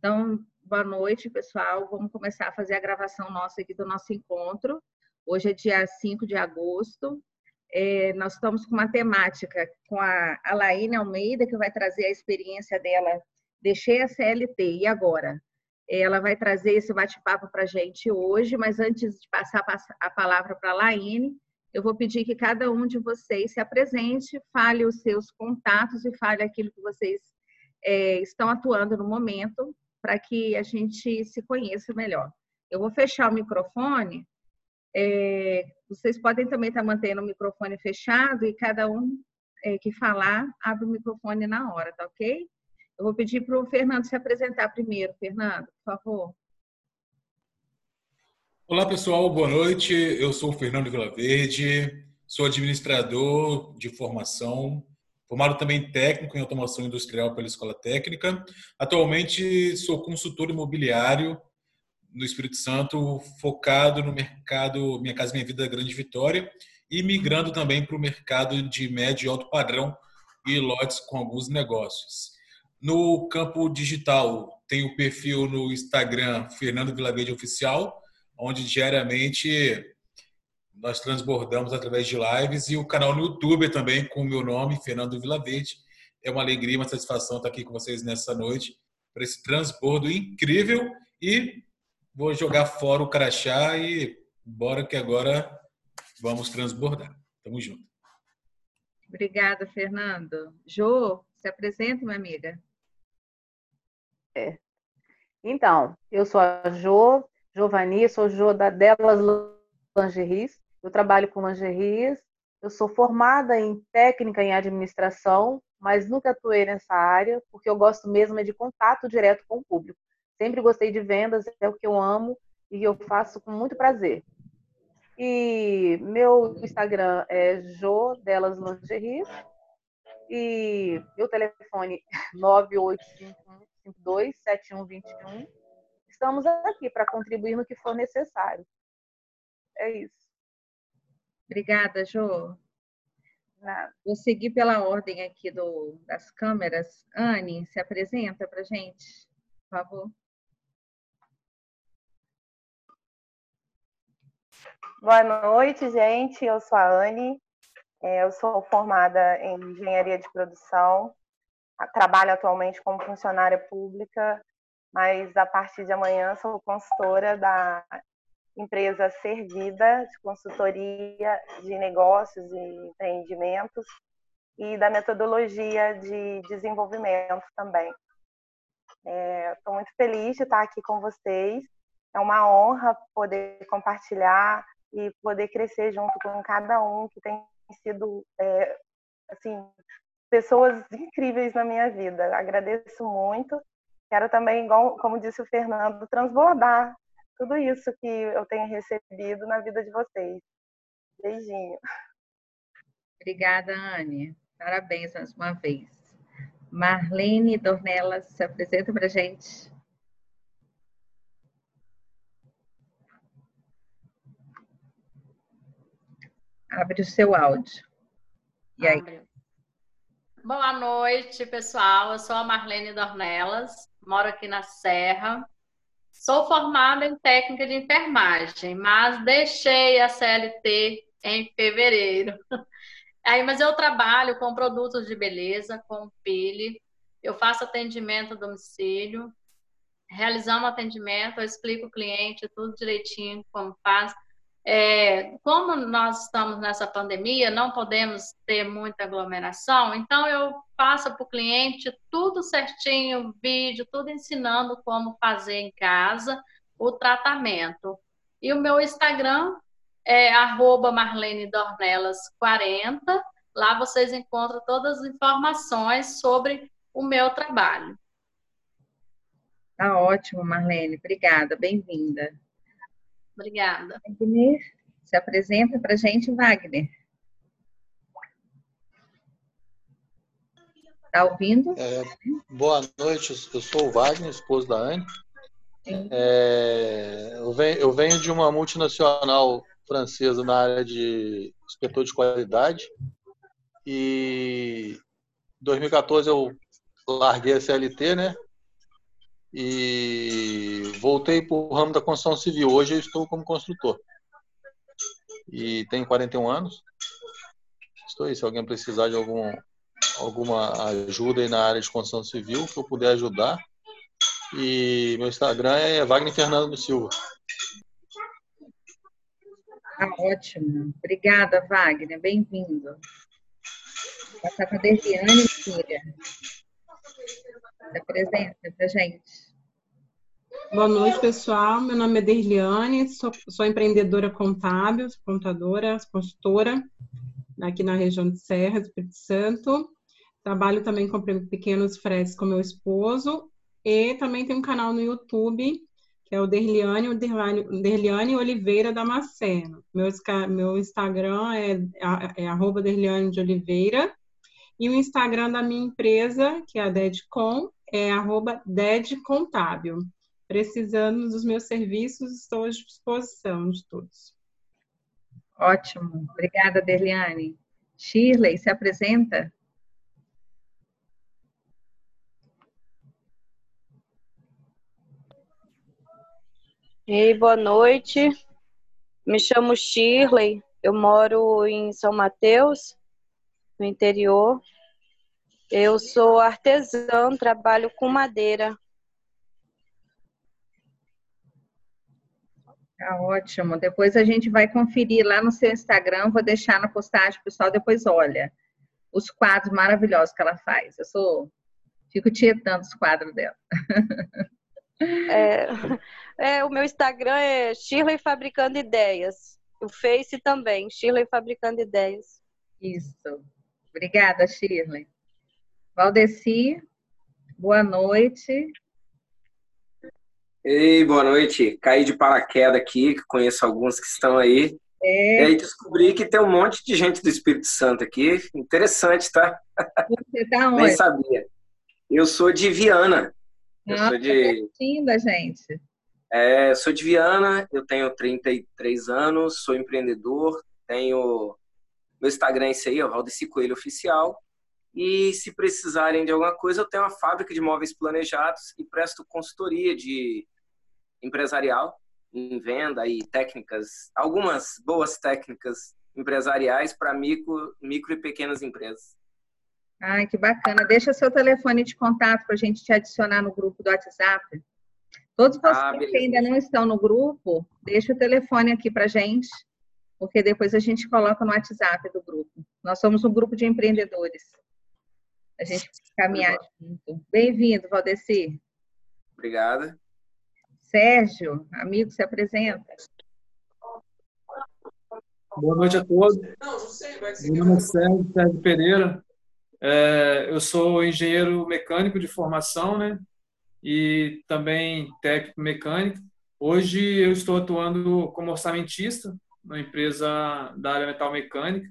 Então, boa noite, pessoal. Vamos começar a fazer a gravação nossa aqui do nosso encontro. Hoje é dia 5 de agosto. É, nós estamos com uma temática com a Alaine Almeida, que vai trazer a experiência dela. Deixei a CLT, e agora? Ela vai trazer esse bate-papo para a gente hoje, mas antes de passar a palavra para a Laine, eu vou pedir que cada um de vocês se apresente, fale os seus contatos e fale aquilo que vocês é, estão atuando no momento para que a gente se conheça melhor. Eu vou fechar o microfone. É, vocês podem também estar mantendo o microfone fechado e cada um é, que falar abre o microfone na hora, tá ok? Eu vou pedir para o Fernando se apresentar primeiro. Fernando, por favor. Olá, pessoal. Boa noite. Eu sou o Fernando Vilaverde, sou administrador de formação, Formado também técnico em automação industrial pela Escola Técnica. Atualmente sou consultor imobiliário no Espírito Santo, focado no mercado Minha Casa Minha Vida Grande Vitória e migrando também para o mercado de médio e alto padrão e lotes com alguns negócios. No campo digital, tenho o perfil no Instagram Fernando Vilaverde Oficial, onde diariamente nós transbordamos através de lives e o canal no YouTube também com o meu nome, Fernando Vila Verde. É uma alegria, uma satisfação estar aqui com vocês nessa noite para esse transbordo incrível e vou jogar fora o crachá e bora que agora vamos transbordar. Tamo junto. Obrigada, Fernando. Jo, se apresenta, minha amiga. É. Então, eu sou a Jo, Giovani, sou Jo da Delas Lingeries. Eu trabalho com lingeries, eu sou formada em técnica em administração, mas nunca atuei nessa área, porque eu gosto mesmo é de contato direto com o público. Sempre gostei de vendas, é o que eu amo e eu faço com muito prazer. E meu Instagram é Jo Delas Lingeries e meu telefone 985527121. Estamos aqui para contribuir no que for necessário. É isso. Obrigada, Jo. Vou seguir pela ordem aqui do, das câmeras. Anne, se apresenta para gente, por favor. Boa noite, gente. Eu sou a Anne. É, eu sou formada em engenharia de produção. Trabalho atualmente como funcionária pública, mas a partir de amanhã sou consultora da empresa servida de consultoria de negócios e empreendimentos e da metodologia de desenvolvimento também. Estou é, muito feliz de estar aqui com vocês. É uma honra poder compartilhar e poder crescer junto com cada um que tem sido é, assim pessoas incríveis na minha vida. Agradeço muito. Quero também, como disse o Fernando, transbordar tudo isso que eu tenho recebido na vida de vocês. Beijinho. Obrigada, Anne. Parabéns mais uma vez. Marlene Dornelas, se apresenta para a gente. Abre o seu áudio. E aí? Boa noite, pessoal. Eu sou a Marlene Dornelas, moro aqui na Serra. Sou formada em técnica de enfermagem, mas deixei a CLT em fevereiro. Aí, mas eu trabalho com produtos de beleza, com pele, eu faço atendimento a domicílio, realizando atendimento, eu explico o cliente tudo direitinho como faz. É, como nós estamos nessa pandemia, não podemos ter muita aglomeração, então eu passo para o cliente tudo certinho, vídeo, tudo ensinando como fazer em casa o tratamento. E o meu Instagram é Marlene Dornelas 40. Lá vocês encontram todas as informações sobre o meu trabalho. Tá ótimo, Marlene. Obrigada, bem-vinda. Obrigada. Wagner, se apresenta para a gente, Wagner. Está ouvindo? É, boa noite, eu sou o Wagner, esposo da Anne. É, eu, venho, eu, venho, de uma multinacional francesa na área de inspetor de qualidade e em 2014 eu larguei a CLT, né? E voltei para o ramo da construção civil. Hoje eu estou como construtor. E tenho 41 anos. Estou aí, se alguém precisar de algum, alguma ajuda aí na área de construção civil, que eu puder ajudar. E meu Instagram é Wagner Fernando Silva. Ah, ótimo. Obrigada, Wagner. Bem-vindo. Passar para a Derliane, filha. Se apresenta para gente. Boa noite, pessoal. Meu nome é Derliane, sou, sou empreendedora contábil, contadora, consultora, aqui na região de Serra, Espírito Santo. Trabalho também com pequenos fretes com meu esposo e também tem um canal no YouTube que é o Derliane, Derliane Oliveira Damasceno. Meu, meu Instagram é, é arroba Derliane de Oliveira e o Instagram da minha empresa, que é a Dedcom, é arroba Dedcontábil. Precisando dos meus serviços, estou à disposição de todos. Ótimo. Obrigada, Derliane. Shirley, se apresenta. Ei, boa noite. Me chamo Shirley, eu moro em São Mateus, no interior. Eu sou artesã, trabalho com madeira. Tá ótimo. Depois a gente vai conferir lá no seu Instagram, vou deixar na postagem, pessoal depois olha os quadros maravilhosos que ela faz. Eu sou fico tietando os quadros dela. É, é, o meu Instagram é Shirley Fabricando Ideias. O Face também, Shirley Fabricando Ideias. Isso. Obrigada, Shirley. Valdeci, boa noite. Ei, boa noite. Caí de paraquedas aqui, conheço alguns que estão aí. É. E aí descobri que tem um monte de gente do Espírito Santo aqui. Interessante, tá? Você tá onde? Nem sabia. Eu sou de Viana. Eu Nossa, sou de. Linda, gente. É, sou de Viana, eu tenho 33 anos, sou empreendedor, tenho. Meu Instagram é esse aí, o Valdeci Coelho Oficial. E se precisarem de alguma coisa, eu tenho uma fábrica de móveis planejados e presto consultoria de empresarial em venda e técnicas, algumas boas técnicas empresariais para micro, micro e pequenas empresas. Ai, que bacana. Deixa seu telefone de contato para a gente te adicionar no grupo do WhatsApp. Todos vocês ah, que ainda não estão no grupo, deixa o telefone aqui para gente, porque depois a gente coloca no WhatsApp do grupo. Nós somos um grupo de empreendedores. A gente caminhar junto. Bem-vindo, Valdeci. Obrigada. Sérgio, amigo, se apresenta. Boa noite a todos. Meu nome é Sérgio, Sérgio Pereira. É, eu sou engenheiro mecânico de formação, né? E também técnico mecânico. Hoje eu estou atuando como orçamentista numa empresa da área metal mecânica.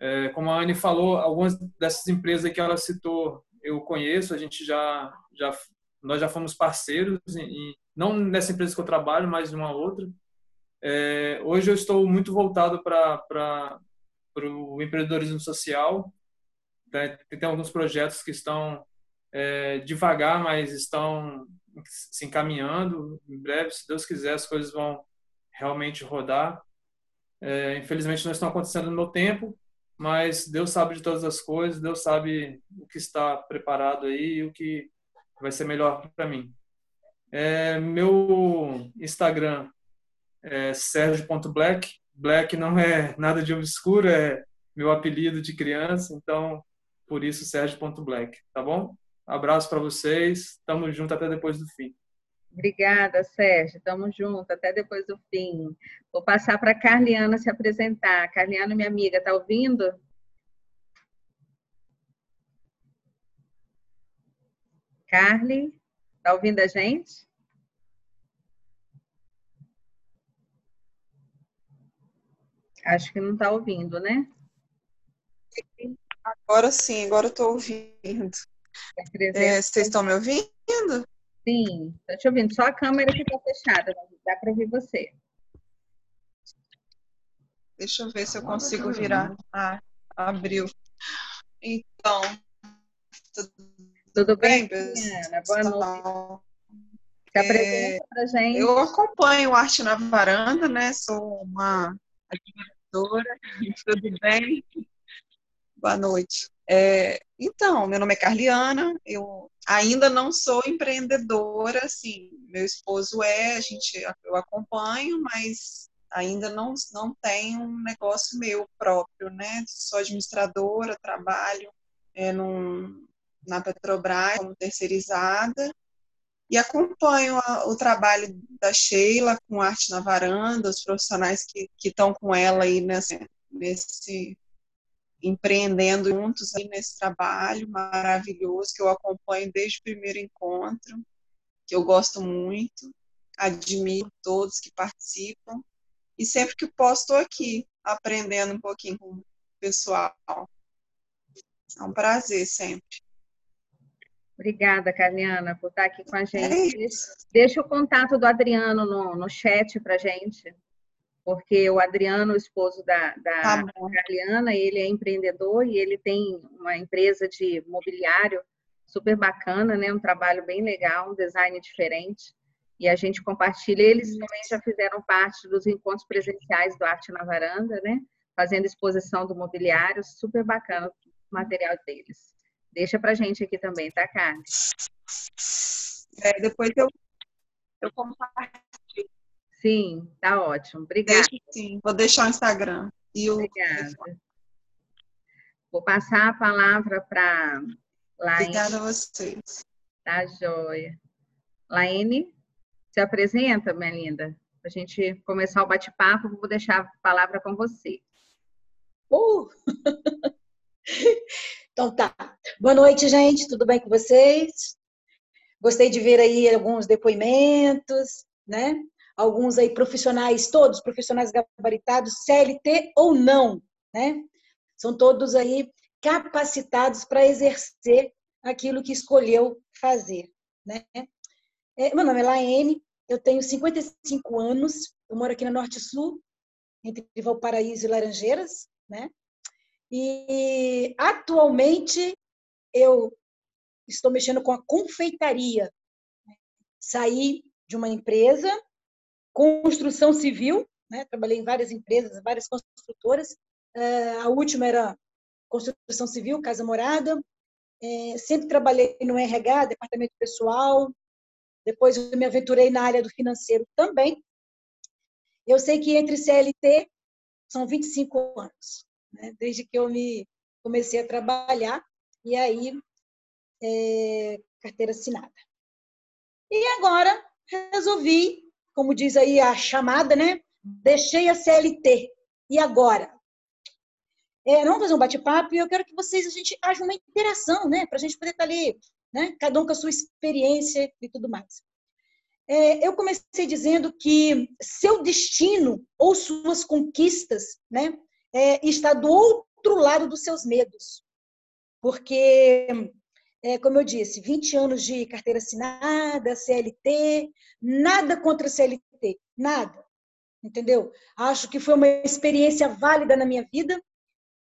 É, como a Anne falou, algumas dessas empresas que ela citou eu conheço, a gente já, já nós já fomos parceiros, e, não nessa empresa que eu trabalho, mas em uma outra. É, hoje eu estou muito voltado para o empreendedorismo social tem, tem alguns projetos que estão é, devagar, mas estão se encaminhando. Em breve, se Deus quiser, as coisas vão realmente rodar. É, infelizmente, não estão acontecendo no meu tempo, mas Deus sabe de todas as coisas, Deus sabe o que está preparado aí e o que vai ser melhor para mim. É, meu Instagram é sergio.black. Black não é nada de obscuro, é meu apelido de criança, então por isso Sérgio.black, tá bom? Abraço para vocês, tamo junto até depois do fim. Obrigada, Sérgio. Tamo junto até depois do fim. Vou passar para Carliana se apresentar. Carliana, minha amiga, tá ouvindo? Carly, tá ouvindo a gente? Acho que não está ouvindo, né? Agora sim, agora eu estou ouvindo. É, vocês estão me ouvindo? Sim, estou te ouvindo. Só a câmera que está fechada, dá para ouvir você. Deixa eu ver se eu consigo virar. Ah, abriu. Então, tudo, tudo bem, bem Boa noite. Se apresenta é, pra gente. Eu acompanho Arte na Varanda, né? Sou uma admiradora. Tudo bem? Boa noite. É, então, meu nome é Carliana, eu ainda não sou empreendedora, assim, meu esposo é, a gente, eu acompanho, mas ainda não, não tenho um negócio meu próprio, né? Sou administradora, trabalho é, num, na Petrobras como terceirizada e acompanho a, o trabalho da Sheila com Arte na Varanda, os profissionais que estão com ela aí nesse, nesse empreendendo juntos nesse trabalho maravilhoso que eu acompanho desde o primeiro encontro, que eu gosto muito, admiro todos que participam e sempre que posso estou aqui aprendendo um pouquinho com o pessoal. É um prazer sempre. Obrigada, Carliana, por estar aqui com a gente. É Deixa o contato do Adriano no, no chat para gente porque o Adriano, o esposo da, da tá Carliana, ele é empreendedor e ele tem uma empresa de mobiliário super bacana, né? Um trabalho bem legal, um design diferente. E a gente compartilha. Eles também já fizeram parte dos encontros presenciais do Arte na Varanda, né? Fazendo exposição do mobiliário, super bacana o material deles. Deixa pra gente aqui também, tá, Carmen? É, depois eu, eu compartilho Sim, tá ótimo. Obrigada. Deixa, sim, vou deixar o Instagram. E o... Obrigada. Vou passar a palavra para Laine. Obrigada a vocês. Tá joia. Laine, se apresenta, minha linda. Para a gente começar o bate-papo, vou deixar a palavra com você. Uh! então tá. Boa noite, gente. Tudo bem com vocês? Gostei de ver aí alguns depoimentos, né? Alguns aí profissionais, todos profissionais gabaritados, CLT ou não, né? São todos aí capacitados para exercer aquilo que escolheu fazer, né? É, meu nome é Laene, eu tenho 55 anos, eu moro aqui no Norte Sul, entre Valparaíso e Laranjeiras, né? E atualmente eu estou mexendo com a confeitaria. Saí de uma empresa construção civil, né? trabalhei em várias empresas, várias construtoras. Uh, a última era construção civil, casa morada. É, sempre trabalhei no RH, departamento pessoal. Depois eu me aventurei na área do financeiro também. Eu sei que entre CLT são 25 anos, né? desde que eu me comecei a trabalhar e aí é, carteira assinada. E agora resolvi como diz aí a chamada, né? Deixei a CLT. E agora? É, vamos fazer um bate-papo e eu quero que vocês, a gente haja uma interação, né? Para a gente poder estar tá ali, né? Cada um com a sua experiência e tudo mais. É, eu comecei dizendo que seu destino ou suas conquistas, né? É, está do outro lado dos seus medos. Porque é, como eu disse, 20 anos de carteira assinada, CLT, nada contra CLT, nada. Entendeu? Acho que foi uma experiência válida na minha vida,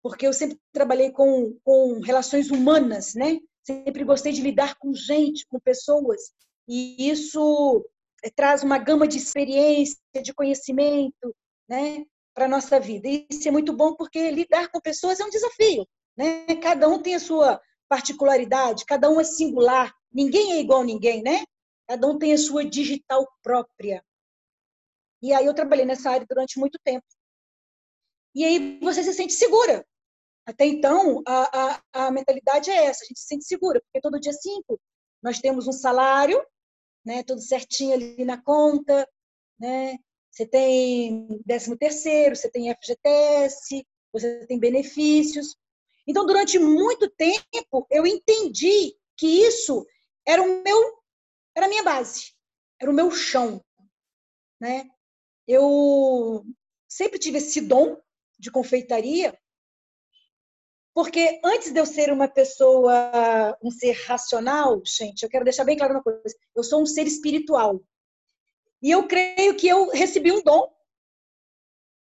porque eu sempre trabalhei com, com relações humanas, né? Sempre gostei de lidar com gente, com pessoas, e isso é, traz uma gama de experiência, de conhecimento, né, para nossa vida. E isso é muito bom porque lidar com pessoas é um desafio, né? Cada um tem a sua particularidade, cada um é singular, ninguém é igual a ninguém, né? Cada um tem a sua digital própria. E aí eu trabalhei nessa área durante muito tempo. E aí você se sente segura. Até então, a, a, a mentalidade é essa, a gente se sente segura, porque todo dia 5 nós temos um salário, né, tudo certinho ali na conta, né? Você tem 13 terceiro, você tem FGTS, você tem benefícios. Então, durante muito tempo, eu entendi que isso era o meu, era a minha base, era o meu chão, né? Eu sempre tive esse dom de confeitaria, porque antes de eu ser uma pessoa, um ser racional, gente, eu quero deixar bem claro uma coisa: eu sou um ser espiritual. E eu creio que eu recebi um dom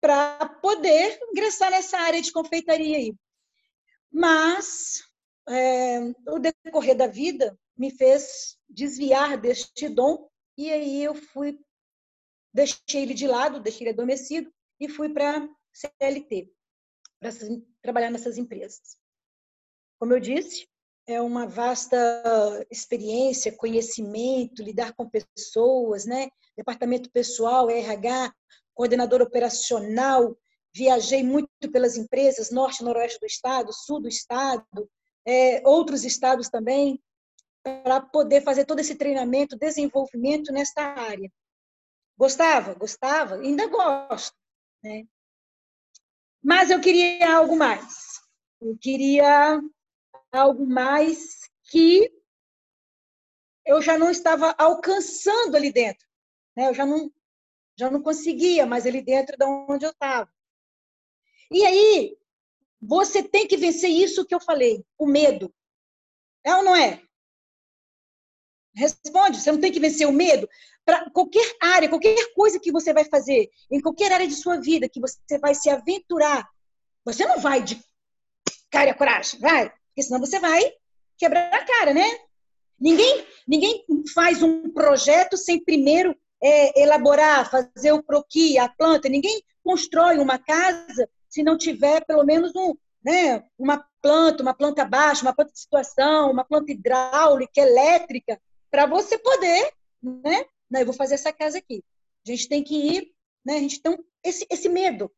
para poder ingressar nessa área de confeitaria aí. Mas é, o decorrer da vida me fez desviar deste dom E aí eu fui, deixei ele de lado, deixei ele adormecido e fui para CLT, para trabalhar nessas empresas. Como eu disse, é uma vasta experiência, conhecimento, lidar com pessoas, né? Departamento pessoal, RH, coordenador operacional, viajei muito pelas empresas, norte noroeste do estado, sul do estado, é, outros estados também, para poder fazer todo esse treinamento, desenvolvimento nesta área. Gostava? Gostava? Ainda gosto. Né? Mas eu queria algo mais. Eu queria algo mais que eu já não estava alcançando ali dentro. Né? Eu já não, já não conseguia mais ali dentro de onde eu estava. E aí, você tem que vencer isso que eu falei, o medo. É ou não é? Responde, você não tem que vencer o medo. Para qualquer área, qualquer coisa que você vai fazer, em qualquer área de sua vida que você vai se aventurar, você não vai de cara e coragem, vai, porque senão você vai quebrar a cara, né? Ninguém, ninguém faz um projeto sem primeiro é, elaborar, fazer o croquis, a planta. Ninguém constrói uma casa se não tiver pelo menos um, né, uma planta, uma planta baixa, uma planta de situação, uma planta hidráulica, elétrica, para você poder, né? Não, eu vou fazer essa casa aqui. A gente tem que ir, né? A gente tem esse, esse medo.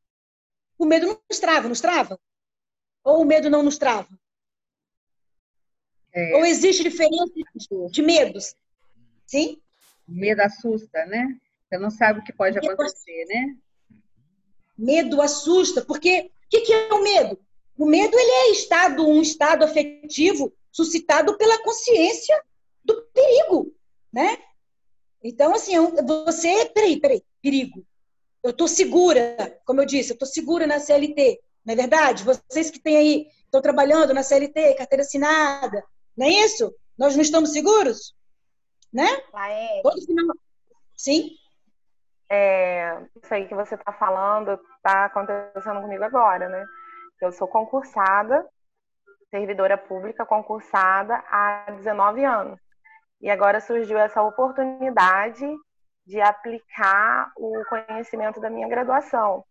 O medo não nos trava, nos trava? Ou o medo não nos trava? É. Ou existe diferença de medos? Sim? O medo assusta, né? Você não sabe o que pode acontecer, né? Medo assusta, porque o que, que é o medo? O medo ele é estado, um estado afetivo suscitado pela consciência do perigo, né? Então, assim, você, peraí, peraí, perigo. Eu estou segura, como eu disse, eu estou segura na CLT, não é verdade? Vocês que têm aí, estão trabalhando na CLT, carteira assinada, não é isso? Nós não estamos seguros? Né? Laê. Todo final... Sim? É, isso aí que você está falando está acontecendo comigo agora, né? Eu sou concursada, servidora pública concursada há 19 anos. E agora surgiu essa oportunidade de aplicar o conhecimento da minha graduação.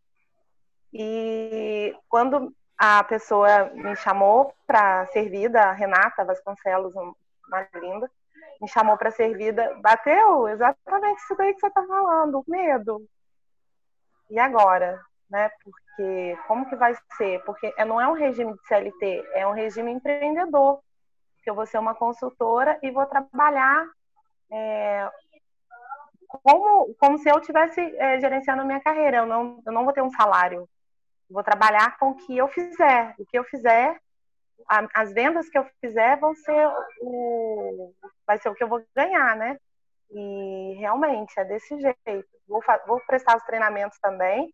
E quando a pessoa me chamou para servida, a Renata Vasconcelos, uma linda, me chamou para servida, bateu exatamente isso daí que você está falando, medo. E agora? Né? Porque como que vai ser? Porque não é um regime de CLT, é um regime empreendedor. Que eu vou ser uma consultora e vou trabalhar é, como, como se eu estivesse é, gerenciando minha carreira. Eu não, eu não vou ter um salário. Vou trabalhar com o que eu fizer. O que eu fizer as vendas que eu fizer vão ser o vai ser o que eu vou ganhar, né? E realmente é desse jeito. Vou, vou prestar os treinamentos também,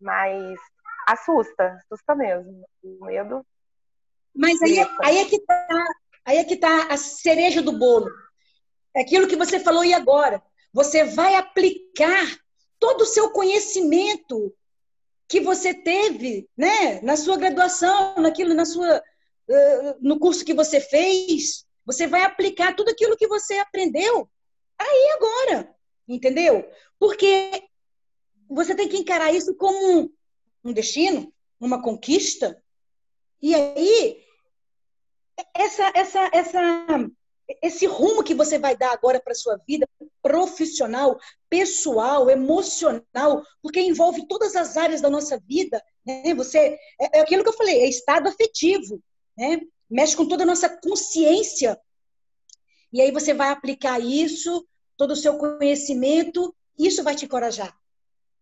mas assusta, assusta mesmo. O medo. Mas aí, aí é que tá, aí é que tá a cereja do bolo. É aquilo que você falou e agora. Você vai aplicar todo o seu conhecimento que você teve, né, na sua graduação, naquilo, na sua no curso que você fez, você vai aplicar tudo aquilo que você aprendeu aí agora, entendeu? Porque você tem que encarar isso como um destino, uma conquista. E aí, essa, essa, essa, esse rumo que você vai dar agora para sua vida profissional, pessoal, emocional, porque envolve todas as áreas da nossa vida. Né? Você é, é aquilo que eu falei, é estado afetivo né? mexe com toda a nossa consciência. E aí você vai aplicar isso, todo o seu conhecimento, isso vai te encorajar.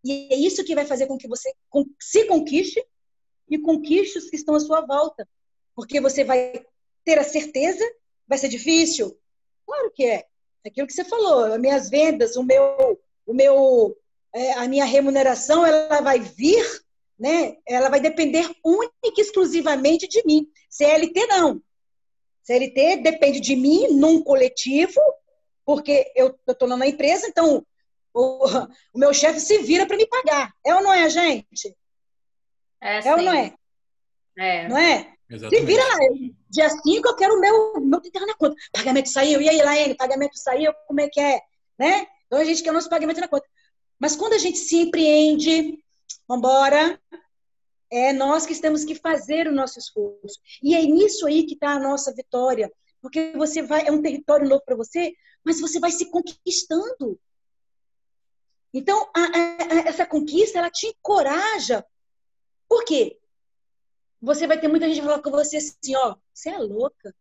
E é isso que vai fazer com que você se conquiste e conquiste os que estão à sua volta. Porque você vai ter a certeza, vai ser difícil? Claro que é. é aquilo que você falou, as minhas vendas, o meu, o meu, é, a minha remuneração, ela vai vir né, ela vai depender única e exclusivamente de mim. CLT não. CLT depende de mim num coletivo, porque eu estou na empresa, então o, o meu chefe se vira para me pagar. É ou não é, gente? É, é ou não é? É. Não é? Exatamente. Se vira lá. Dia 5 eu quero o meu, meu na conta. Pagamento saiu. E aí, Laene, pagamento saiu? Como é que é? né? Então a gente quer o nosso pagamento na conta. Mas quando a gente se empreende, vambora, é nós que temos que fazer o nosso esforço. E é nisso aí que está a nossa vitória. Porque você vai, é um território novo para você, mas você vai se conquistando. Então, a, a, essa conquista, ela te encoraja. Por quê? Você vai ter muita gente falando com você assim, ó, você é louca.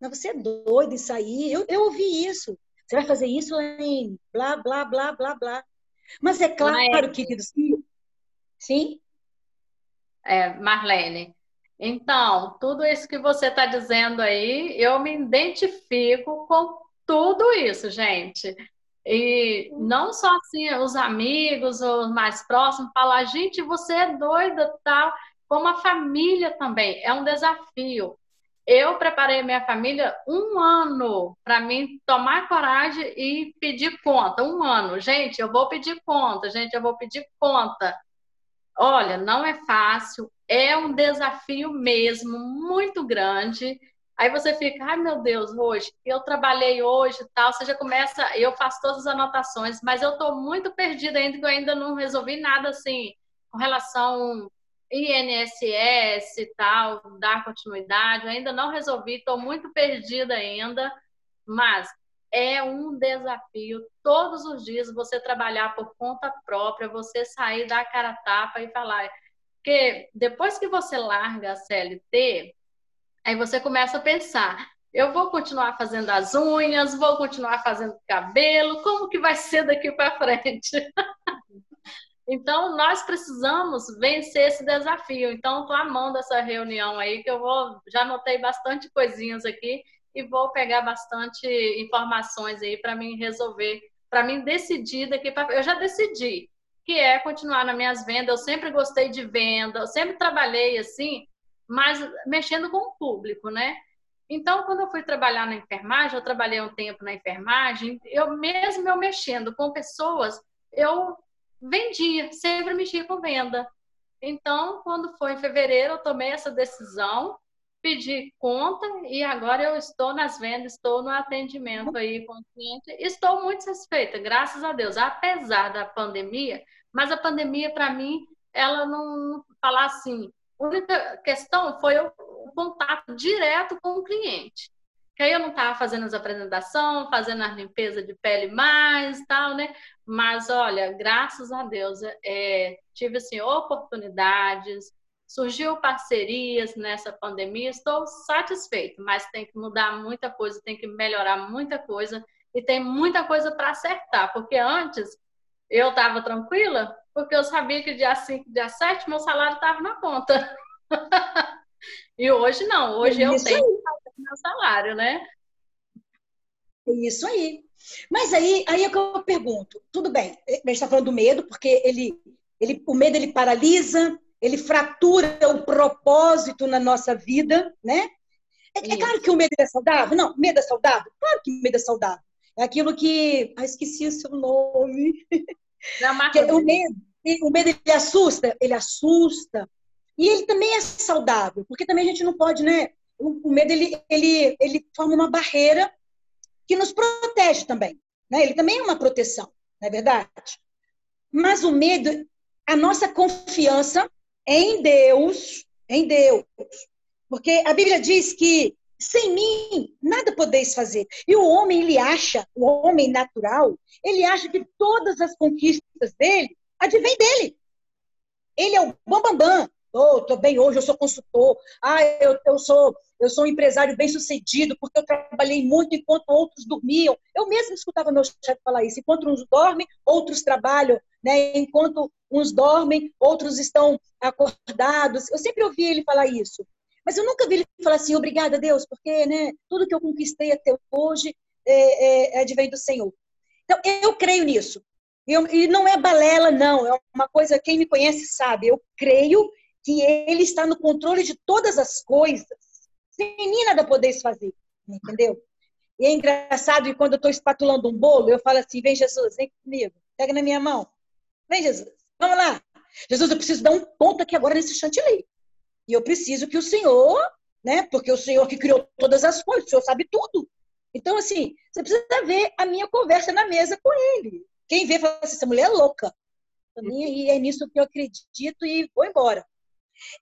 Mas você é doido isso aí. Eu, eu ouvi isso. Você vai fazer isso, Lene? Blá, blá, blá, blá, blá. Mas é claro, Mas... querido, sim. Sim? É, Marlene. Então, tudo isso que você está dizendo aí, eu me identifico com tudo isso, gente. E não só assim, os amigos, os mais próximos, falar, gente, você é doida, tal, como a família também, é um desafio. Eu preparei minha família um ano para mim tomar coragem e pedir conta. Um ano. Gente, eu vou pedir conta, gente, eu vou pedir conta. Olha, não é fácil, é um desafio mesmo, muito grande. Aí você fica, ai meu Deus, hoje, eu trabalhei hoje tal, você já começa, eu faço todas as anotações, mas eu estou muito perdida ainda, que eu ainda não resolvi nada assim, com relação INSS e tal, dar continuidade, ainda não resolvi, estou muito perdida ainda, mas é um desafio todos os dias você trabalhar por conta própria, você sair da cara tapa e falar, porque depois que você larga a CLT, aí você começa a pensar: eu vou continuar fazendo as unhas, vou continuar fazendo cabelo, como que vai ser daqui para frente? então, nós precisamos vencer esse desafio. Então, estou amando essa reunião aí, que eu vou, já anotei bastante coisinhas aqui e vou pegar bastante informações aí para mim resolver, para mim decidir daqui para eu já decidi que é continuar nas minhas vendas. Eu sempre gostei de venda, eu sempre trabalhei assim, mas mexendo com o público, né? Então, quando eu fui trabalhar na enfermagem, eu trabalhei um tempo na enfermagem, eu mesmo eu mexendo com pessoas, eu vendia, sempre mexia com venda. Então, quando foi em fevereiro, eu tomei essa decisão, pedi conta e agora eu estou nas vendas, estou no atendimento aí com o cliente. Estou muito satisfeita, graças a Deus, apesar da pandemia, mas a pandemia, para mim, ela não falar assim. A única questão foi o, contato direto com o cliente. Que aí eu não estava fazendo as apresentações, fazendo a limpeza de pele mais tal, né? Mas olha, graças a Deus, é, tive assim, oportunidades, surgiu parcerias nessa pandemia, estou satisfeito, mas tem que mudar muita coisa, tem que melhorar muita coisa e tem muita coisa para acertar, porque antes eu estava tranquila porque eu sabia que dia 5, dia 7, meu salário estava na conta. e hoje não, hoje é eu tenho meu salário, né? É isso aí. Mas aí, aí é que eu pergunto, tudo bem, a gente está falando do medo, porque ele, ele, o medo ele paralisa, ele fratura o propósito na nossa vida, né? É, é claro que o medo é saudável? Não, medo é saudável? Claro que o medo é saudável. É aquilo que. Ah, esqueci o seu nome. É o medo, o medo ele assusta, ele assusta. E ele também é saudável, porque também a gente não pode, né? O, o medo ele, ele, ele forma uma barreira que nos protege também. Né? Ele também é uma proteção, não é verdade? Mas o medo, a nossa confiança em Deus, em Deus. Porque a Bíblia diz que sem mim nada podeis fazer. E o homem, ele acha, o homem natural, ele acha que todas as conquistas dele advêm dele. Ele é o bambambam. Bam, bam. Oh, tô bem hoje, eu sou consultor. Ah, eu, eu sou eu sou um empresário bem sucedido porque eu trabalhei muito enquanto outros dormiam. Eu mesmo escutava meu chefe falar isso. Enquanto uns dormem, outros trabalham. Né? Enquanto uns dormem, outros estão acordados. Eu sempre ouvi ele falar isso. Mas eu nunca vi ele falar assim, obrigada, Deus, porque né, tudo que eu conquistei até hoje é, é, é advém do Senhor. Então, eu creio nisso. Eu, e não é balela, não. É uma coisa, quem me conhece sabe. Eu creio que Ele está no controle de todas as coisas. Sem nada podeis fazer. Entendeu? E é engraçado que quando eu estou espatulando um bolo, eu falo assim: vem Jesus, vem comigo, pega na minha mão. Vem, Jesus, vamos lá. Jesus, eu preciso dar um ponto aqui agora nesse chantilly. E eu preciso que o Senhor, né? Porque o Senhor que criou todas as coisas, o Senhor sabe tudo. Então, assim, você precisa ver a minha conversa na mesa com ele. Quem vê fala assim, essa mulher é louca. E é nisso que eu acredito e vou embora.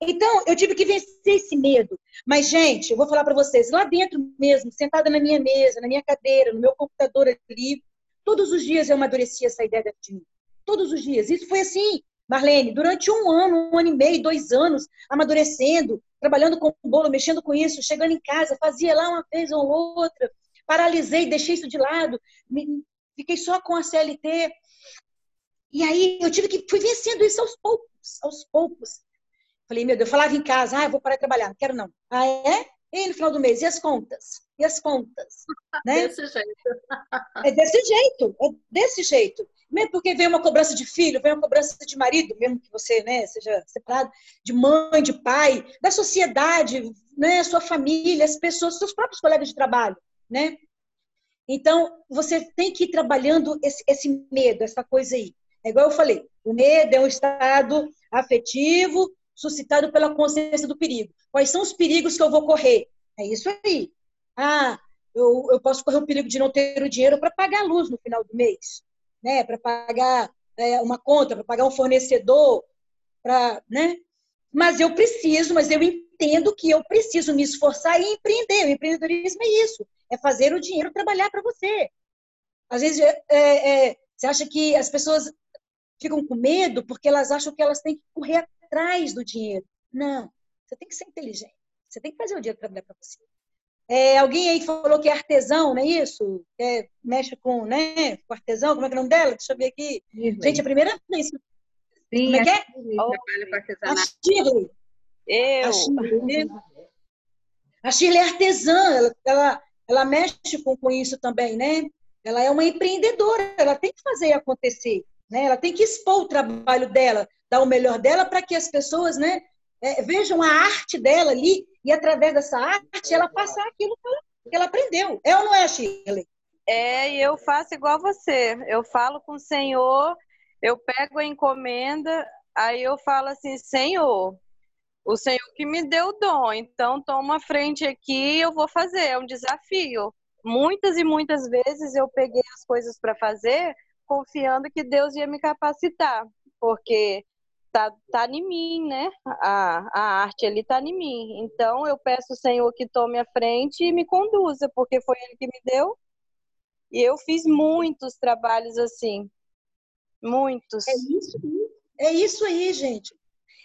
Então, eu tive que vencer esse medo. Mas, gente, eu vou falar para vocês, lá dentro mesmo, sentada na minha mesa, na minha cadeira, no meu computador ali, todos os dias eu amadureci essa ideia de mim. Todos os dias. Isso foi assim, Marlene, durante um ano, um ano e meio, dois anos, amadurecendo, trabalhando com bolo, mexendo com isso, chegando em casa, fazia lá uma vez ou outra, paralisei, deixei isso de lado, fiquei só com a CLT. E aí eu tive que, fui vencendo isso aos poucos, aos poucos. Falei, meu Deus, eu falava em casa, ah, vou parar de trabalhar, não quero não. Ah, é? E no final do mês, e as contas? E as contas? Né? Desse jeito. É desse jeito, é desse jeito. Mesmo porque vem uma cobrança de filho, vem uma cobrança de marido, mesmo que você né, seja separado, de mãe, de pai, da sociedade, né, sua família, as pessoas, seus próprios colegas de trabalho, né? Então, você tem que ir trabalhando esse, esse medo, essa coisa aí. É igual eu falei, o medo é um estado afetivo suscitado pela consciência do perigo. Quais são os perigos que eu vou correr? É isso aí. Ah, eu, eu posso correr o perigo de não ter o dinheiro para pagar a luz no final do mês, né? Para pagar é, uma conta, para pagar um fornecedor, para, né? Mas eu preciso, mas eu entendo que eu preciso me esforçar e empreender. O empreendedorismo é isso, é fazer o dinheiro trabalhar para você. Às vezes é, é, você acha que as pessoas ficam com medo porque elas acham que elas têm que correr atrás do dinheiro. Não, você tem que ser inteligente. Você tem que fazer o dinheiro trabalhar para você. É, alguém aí falou que é artesão, não é isso? É, mexe com, né, com artesão, como é que é o nome dela? Deixa eu ver aqui. Shirley. Gente, a primeira vez. Sim, como é que é? A Shirley. Eu. A Shirley, a Shirley é artesã, ela, ela, ela mexe com, com isso também, né? Ela é uma empreendedora, ela tem que fazer acontecer, né? Ela tem que expor o trabalho dela, dar o melhor dela para que as pessoas, né, é, vejam a arte dela ali e através dessa arte ela passar aquilo que ela, aprendeu. É ou não é, Shirley? É, e eu faço igual você. Eu falo com o Senhor, eu pego a encomenda, aí eu falo assim, Senhor, o Senhor que me deu o dom, então toma frente aqui, eu vou fazer, é um desafio. Muitas e muitas vezes eu peguei as coisas para fazer, confiando que Deus ia me capacitar, porque tá, tá em mim, né? A, a arte ali tá em mim. Então eu peço ao Senhor que tome a frente e me conduza, porque foi Ele que me deu. E eu fiz muitos trabalhos assim. Muitos. É isso, é isso aí, gente.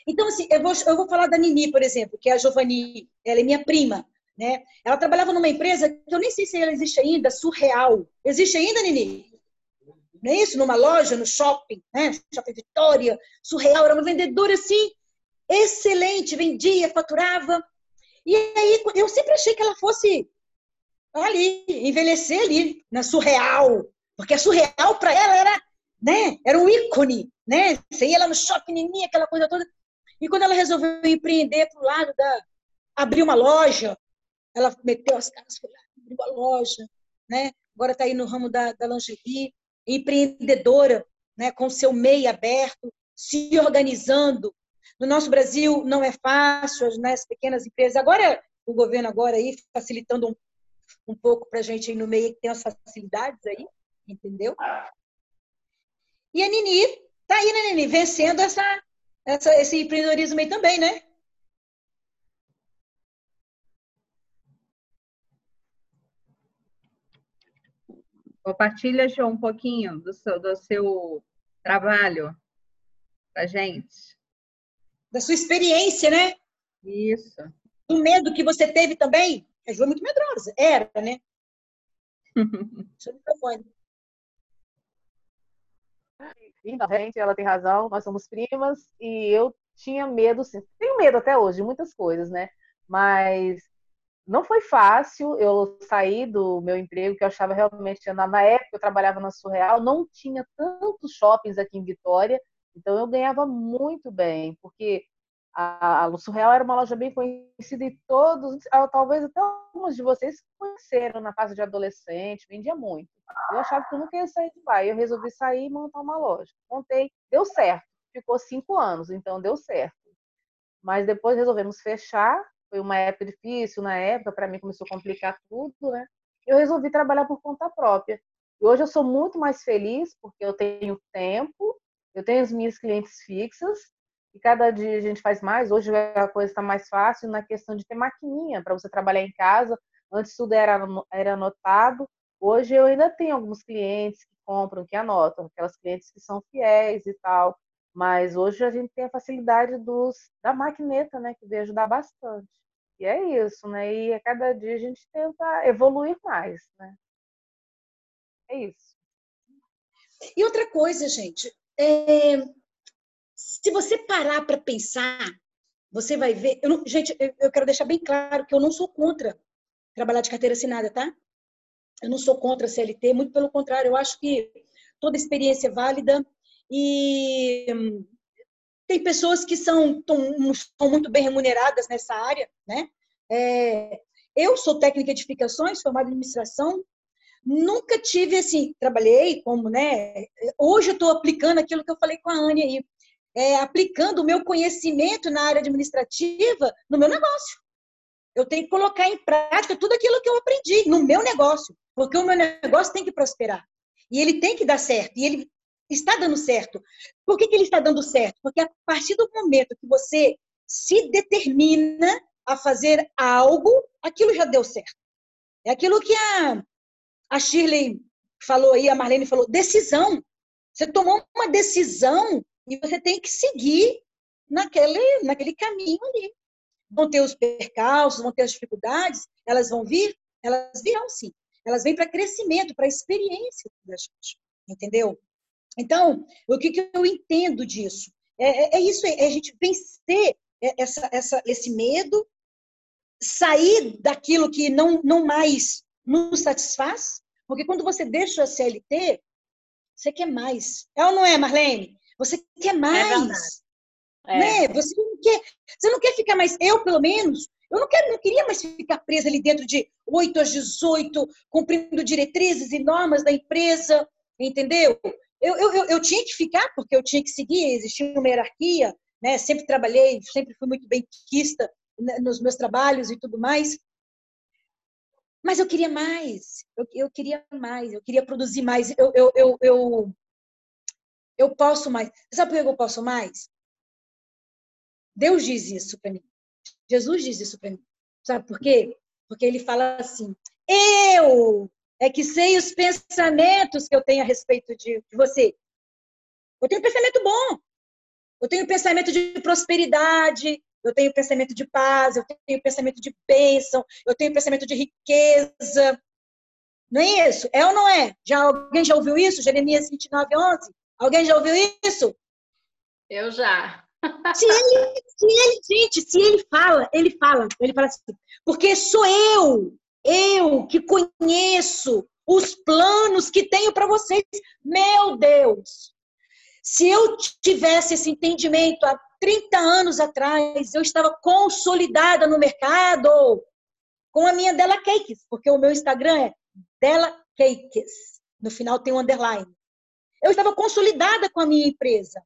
Então, assim, eu vou, eu vou falar da Nini, por exemplo, que é a Giovanni, ela é minha prima, né? Ela trabalhava numa empresa que eu nem sei se ela existe ainda, Surreal. Existe ainda, Nini? Não é isso? Numa loja, no shopping, né? Shopping Vitória, surreal, era uma vendedora assim, excelente, vendia, faturava. E aí eu sempre achei que ela fosse ali, envelhecer ali, na surreal, porque a surreal para ela era, né? Era um ícone, né? Você ia lá no shopping, aquela coisa toda. E quando ela resolveu empreender para o lado da abrir uma loja, ela meteu as caras, lá, abriu a loja, né? Agora está aí no ramo da, da lingerie empreendedora, né, com seu MEI aberto, se organizando. No nosso Brasil não é fácil, né, as pequenas empresas. Agora, o governo agora aí facilitando um, um pouco para a gente aí no meio, que tem as facilidades aí, entendeu? E a Nini está aí, né, Nini, vencendo essa, essa, esse empreendedorismo aí também, né? Compartilha, João, um pouquinho do seu, do seu trabalho para gente. Da sua experiência, né? Isso. Do medo que você teve também. A João é muito medrosa. Era, né? Deixa o microfone. Realmente, ela tem razão. Nós somos primas e eu tinha medo, sim. Tenho medo até hoje de muitas coisas, né? Mas não foi fácil eu sair do meu emprego, que eu achava realmente, na época eu trabalhava na Surreal, não tinha tantos shoppings aqui em Vitória, então eu ganhava muito bem, porque a, a Surreal era uma loja bem conhecida e todos, talvez até alguns de vocês conheceram na fase de adolescente, vendia muito. Eu achava que eu nunca ia sair de lá, eu resolvi sair e montar uma loja. Montei, deu certo, ficou cinco anos, então deu certo. Mas depois resolvemos fechar foi uma época difícil na época, para mim começou a complicar tudo, né? eu resolvi trabalhar por conta própria. E hoje eu sou muito mais feliz porque eu tenho tempo, eu tenho as minhas clientes fixas e cada dia a gente faz mais. Hoje a coisa está mais fácil na questão de ter maquininha para você trabalhar em casa. Antes tudo era, era anotado. Hoje eu ainda tenho alguns clientes que compram, que anotam, aquelas clientes que são fiéis e tal. Mas hoje a gente tem a facilidade dos, da maquineta, né, que veio ajudar bastante. E é isso, né? E a cada dia a gente tenta evoluir mais, né? É isso. E outra coisa, gente, é... se você parar para pensar, você vai ver. Eu não... gente, eu quero deixar bem claro que eu não sou contra trabalhar de carteira assinada, tá? Eu não sou contra a CLT, muito pelo contrário, eu acho que toda experiência é válida e tem pessoas que são, tão, são muito bem remuneradas nessa área, né? É, eu sou técnica de edificações, formada em administração, nunca tive assim, trabalhei como, né? Hoje eu estou aplicando aquilo que eu falei com a Anne aí, é, aplicando o meu conhecimento na área administrativa no meu negócio. Eu tenho que colocar em prática tudo aquilo que eu aprendi no meu negócio, porque o meu negócio tem que prosperar. E ele tem que dar certo. E ele está dando certo. Por que, que ele está dando certo? Porque a partir do momento que você se determina a fazer algo, aquilo já deu certo. É aquilo que a, a Shirley falou aí, a Marlene falou, decisão. Você tomou uma decisão e você tem que seguir naquele, naquele caminho ali. Vão ter os percalços, vão ter as dificuldades, elas vão vir? Elas virão sim. Elas vêm para crescimento, para experiência da gente. Entendeu? Então, o que, que eu entendo disso? É, é, é isso, é a gente vencer essa, essa, esse medo, sair daquilo que não, não mais nos satisfaz, porque quando você deixa a CLT, você quer mais. É ou não é, Marlene? Você quer é mais. É né? Você, não quer, você não quer ficar mais. Eu, pelo menos, eu não, quero, não queria mais ficar presa ali dentro de 8 às 18, cumprindo diretrizes e normas da empresa, entendeu? Eu, eu, eu, tinha que ficar, porque eu tinha que seguir, existia uma hierarquia, né? sempre trabalhei, sempre fui muito bem quista nos meus trabalhos e tudo mais. Mas eu queria mais, eu, eu queria mais, eu queria produzir mais. Eu, eu, eu, eu, eu posso mais. Sabe por que eu posso mais? Deus diz isso para mim. Jesus diz isso para mim. Sabe por quê? Porque ele fala assim: Eu é que sei os pensamentos que eu tenho a respeito de, de você. Eu tenho um pensamento bom. Eu tenho um pensamento de prosperidade, eu tenho um pensamento de paz, eu tenho um pensamento de bênção, eu tenho um pensamento de riqueza. Não é isso? É ou não é? Já, alguém já ouviu isso? Jeremias 29, 11? Alguém já ouviu isso? Eu já. Se ele, se ele, gente, se ele fala, ele fala, ele fala assim, porque sou eu, eu que conheço os planos que tenho para vocês. Meu Deus! Se eu tivesse esse entendimento há 30 anos atrás, eu estava consolidada no mercado com a minha Della Cakes, porque o meu Instagram é Della Cakes. No final tem um underline. Eu estava consolidada com a minha empresa.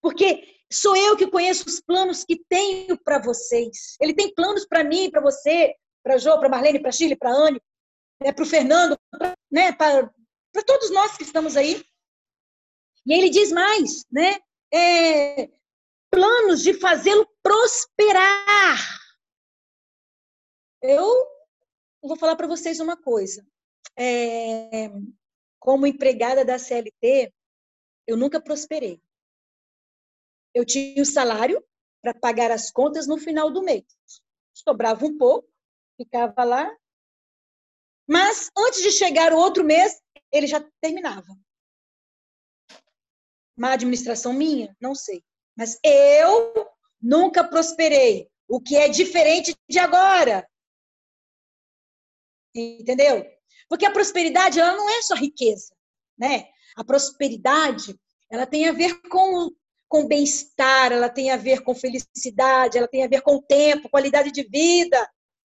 Porque sou eu que conheço os planos que tenho para vocês. Ele tem planos para mim, para você, para Jo, para Marlene, para Chile, para Anne, né, para o Fernando, né, para todos nós que estamos aí. E ele diz mais, né? É, planos de fazê-lo prosperar. Eu vou falar para vocês uma coisa. É, como empregada da CLT, eu nunca prosperei. Eu tinha o salário para pagar as contas no final do mês. Sobrava um pouco, ficava lá. Mas antes de chegar o outro mês, ele já terminava. Uma administração minha? Não sei. Mas eu nunca prosperei. O que é diferente de agora. Entendeu? Porque a prosperidade ela não é só riqueza, né? A prosperidade ela tem a ver com com bem-estar, ela tem a ver com felicidade, ela tem a ver com tempo, qualidade de vida,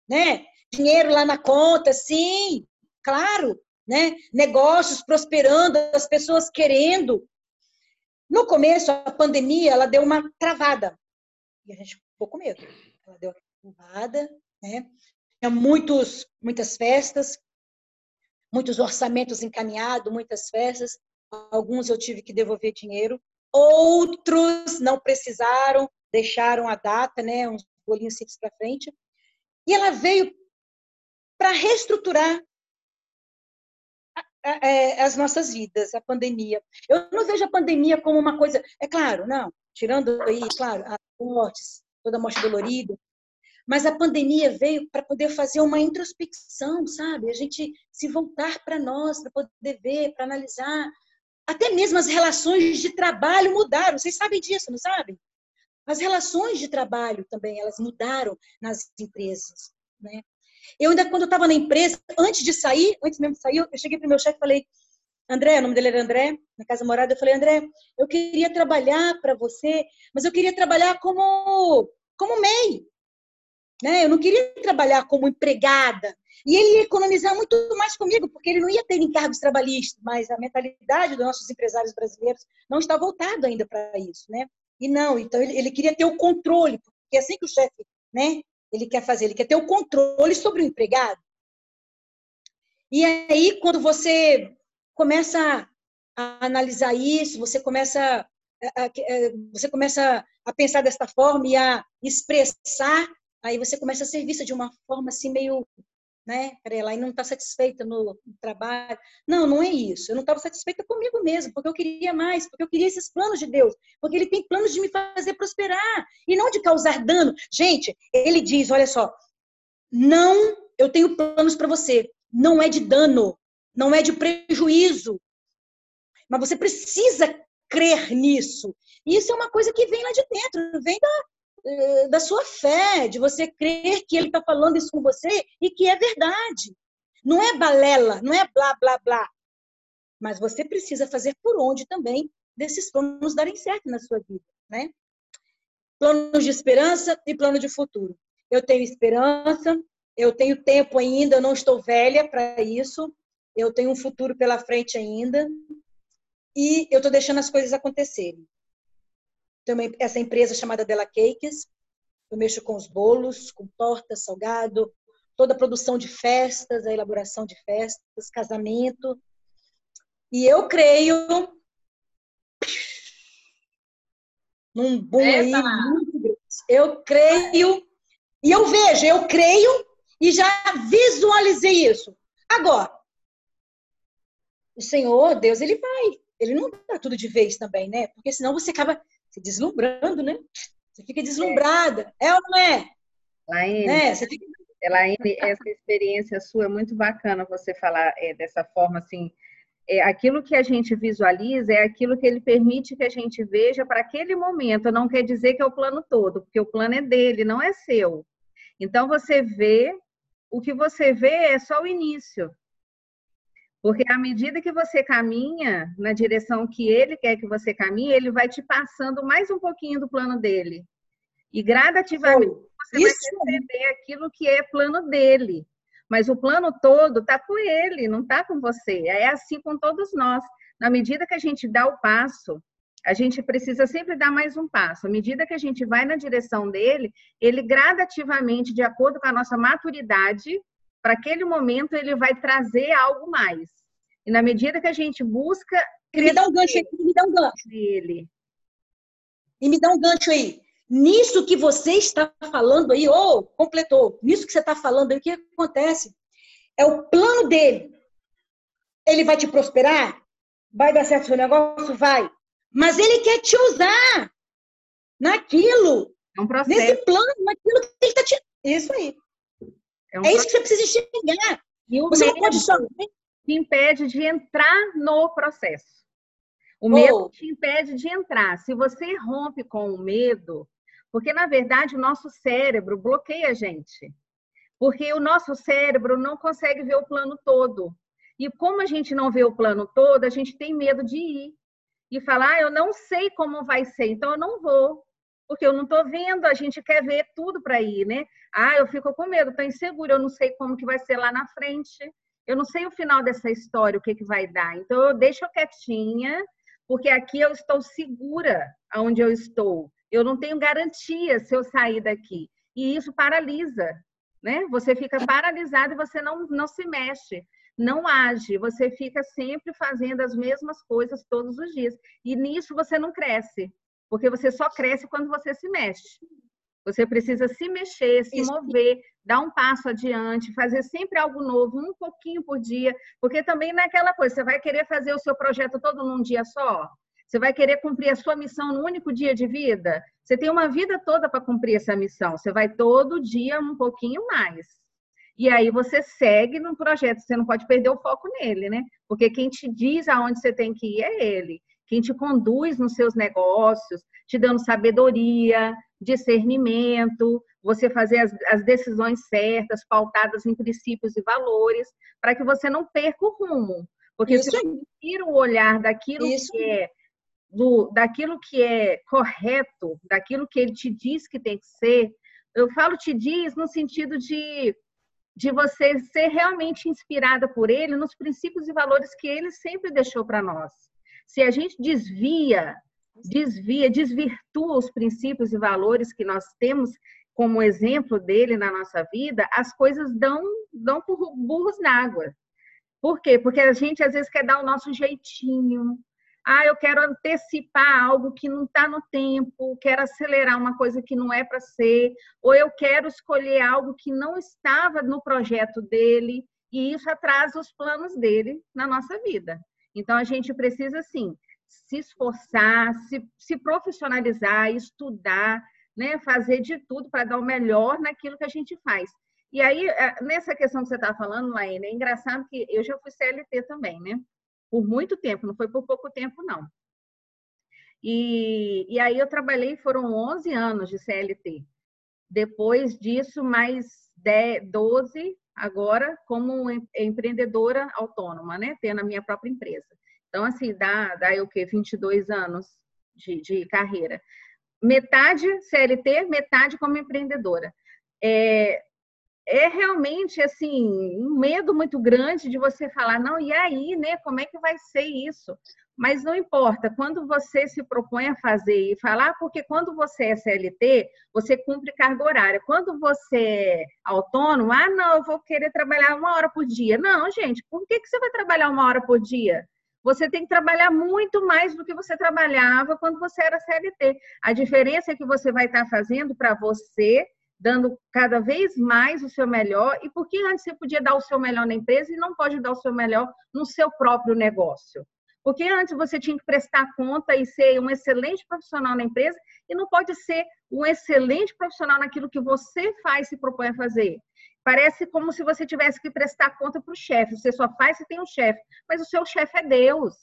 né? Dinheiro lá na conta, sim, claro, né? Negócios prosperando, as pessoas querendo, no começo, a pandemia, ela deu uma travada. E a gente ficou com medo. Ela deu uma travada, né? Tinha muitos, muitas festas, muitos orçamentos encaminhados, muitas festas. Alguns eu tive que devolver dinheiro, outros não precisaram, deixaram a data, né, uns bolinhos simples para frente. E ela veio para reestruturar é, as nossas vidas, a pandemia. Eu não vejo a pandemia como uma coisa. É claro, não, tirando aí, claro, as mortes, toda a morte dolorida, mas a pandemia veio para poder fazer uma introspecção, sabe? A gente se voltar para nós, para poder ver, para analisar. Até mesmo as relações de trabalho mudaram. Vocês sabem disso, não sabem? As relações de trabalho também, elas mudaram nas empresas, né? Eu ainda, quando eu estava na empresa, antes de sair, antes mesmo de sair, eu cheguei para o meu chefe e falei, André, o nome dele era André, na Casa Morada, eu falei, André, eu queria trabalhar para você, mas eu queria trabalhar como, como MEI, né? Eu não queria trabalhar como empregada. E ele ia economizar muito mais comigo, porque ele não ia ter encargos trabalhistas, mas a mentalidade dos nossos empresários brasileiros não está voltada ainda para isso, né? E não, então ele, ele queria ter o controle, porque é assim que o chefe, né? ele quer fazer, ele quer ter o controle sobre o empregado. E aí, quando você começa a analisar isso, você começa a, a, você começa a pensar desta forma e a expressar, aí você começa a ser vista de uma forma assim meio né? Peraí, ela não está satisfeita no, trabalho. Não, não é isso. Eu não estava satisfeita comigo mesmo, porque eu queria mais, porque eu queria esses planos de Deus, porque Ele tem planos de me fazer prosperar e não de causar dano. Gente, Ele diz, olha só, não, eu tenho planos para você. Não é de dano, não é de prejuízo, mas você precisa crer nisso. E isso é uma coisa que vem lá de dentro, vem da, da sua fé, de você crer que ele está falando isso com você e que é verdade. Não é balela, não é blá, blá, blá. Mas você precisa fazer por onde também desses planos darem certo na sua vida, né? Planos de esperança e plano de futuro. Eu tenho esperança, eu tenho tempo ainda, eu não estou velha para isso, eu tenho um futuro pela frente ainda e eu estou deixando as coisas acontecerem também essa empresa chamada Della Cakes. Eu mexo com os bolos, com torta, salgado, toda a produção de festas, a elaboração de festas, casamento. E eu creio num boom aí muito grande. Eu creio e eu vejo, eu creio e já visualizei isso. Agora, o Senhor, Deus, ele vai. Ele não dá tudo de vez também, né? Porque senão você acaba se deslumbrando, né? Você fica deslumbrada. É, é ou não é? Laine, né? Você fica... Laine, essa experiência sua é muito bacana você falar é, dessa forma, assim, é, aquilo que a gente visualiza é aquilo que ele permite que a gente veja para aquele momento. Não quer dizer que é o plano todo, porque o plano é dele, não é seu. Então você vê, o que você vê é só o início. Porque à medida que você caminha na direção que ele quer que você caminhe, ele vai te passando mais um pouquinho do plano dele. E gradativamente você Isso. vai perceber aquilo que é plano dele. Mas o plano todo está com ele, não está com você. É assim com todos nós. Na medida que a gente dá o passo, a gente precisa sempre dar mais um passo. À medida que a gente vai na direção dele, ele gradativamente, de acordo com a nossa maturidade, para aquele momento ele vai trazer algo mais. E na medida que a gente busca. me dá um gancho aí, me dá um gancho. Ele. E me dá um gancho aí. Nisso que você está falando aí, ou oh, completou, nisso que você está falando aí, o que acontece? É o plano dele. Ele vai te prosperar? Vai dar certo o seu negócio? Vai. Mas ele quer te usar naquilo. É um processo. Nesse plano, naquilo que ele está te. Isso aí. É, um é isso que você precisa enxergar. E o você medo não pode só. te impede de entrar no processo. O medo oh. te impede de entrar. Se você rompe com o medo, porque na verdade o nosso cérebro bloqueia a gente. Porque o nosso cérebro não consegue ver o plano todo. E como a gente não vê o plano todo, a gente tem medo de ir. E falar, ah, eu não sei como vai ser, então eu não vou porque eu não estou vendo, a gente quer ver tudo para ir, né? Ah, eu fico com medo, estou insegura, eu não sei como que vai ser lá na frente, eu não sei o final dessa história, o que, que vai dar. Então, eu deixo quietinha, porque aqui eu estou segura aonde eu estou. Eu não tenho garantia se eu sair daqui. E isso paralisa, né? Você fica paralisado e você não, não se mexe. não age, você fica sempre fazendo as mesmas coisas todos os dias. E nisso você não cresce, porque você só cresce quando você se mexe. Você precisa se mexer, se Isso. mover, dar um passo adiante, fazer sempre algo novo, um pouquinho por dia, porque também não é aquela coisa, você vai querer fazer o seu projeto todo num dia só? Você vai querer cumprir a sua missão no único dia de vida? Você tem uma vida toda para cumprir essa missão. Você vai todo dia um pouquinho mais. E aí você segue no projeto, você não pode perder o foco nele, né? Porque quem te diz aonde você tem que ir é ele. Quem te conduz nos seus negócios, te dando sabedoria, discernimento, você fazer as, as decisões certas, pautadas em princípios e valores, para que você não perca o rumo. Porque Isso. se você tira o olhar daquilo Isso. que é do, daquilo que é correto, daquilo que ele te diz que tem que ser, eu falo te diz no sentido de, de você ser realmente inspirada por ele nos princípios e valores que ele sempre deixou para nós. Se a gente desvia, desvia, desvirtua os princípios e valores que nós temos como exemplo dele na nossa vida, as coisas dão, dão por burros na água. Por quê? Porque a gente às vezes quer dar o nosso jeitinho, ah, eu quero antecipar algo que não está no tempo, quero acelerar uma coisa que não é para ser, ou eu quero escolher algo que não estava no projeto dele, e isso atrasa os planos dele na nossa vida. Então, a gente precisa, sim, se esforçar, se, se profissionalizar, estudar, né, fazer de tudo para dar o melhor naquilo que a gente faz. E aí, é, nessa questão que você está falando, Laine, é engraçado que eu já fui CLT também, né? por muito tempo, não foi por pouco tempo, não. E, e aí eu trabalhei, foram 11 anos de CLT. Depois disso, mais 10, 12 agora como empreendedora autônoma, né? Tendo a minha própria empresa. Então, assim, dá, dá o quê? 22 anos de, de carreira. Metade CLT, metade como empreendedora. É, é realmente assim um medo muito grande de você falar não e aí né? Como é que vai ser isso? Mas não importa quando você se propõe a fazer e falar porque quando você é CLT você cumpre carga horária. Quando você é autônomo ah não eu vou querer trabalhar uma hora por dia. Não gente por que que você vai trabalhar uma hora por dia? Você tem que trabalhar muito mais do que você trabalhava quando você era CLT. A diferença é que você vai estar fazendo para você dando cada vez mais o seu melhor, e por que antes você podia dar o seu melhor na empresa e não pode dar o seu melhor no seu próprio negócio? Porque antes você tinha que prestar conta e ser um excelente profissional na empresa e não pode ser um excelente profissional naquilo que você faz se propõe a fazer. Parece como se você tivesse que prestar conta para o chefe. Você só faz se tem um chefe, mas o seu chefe é Deus.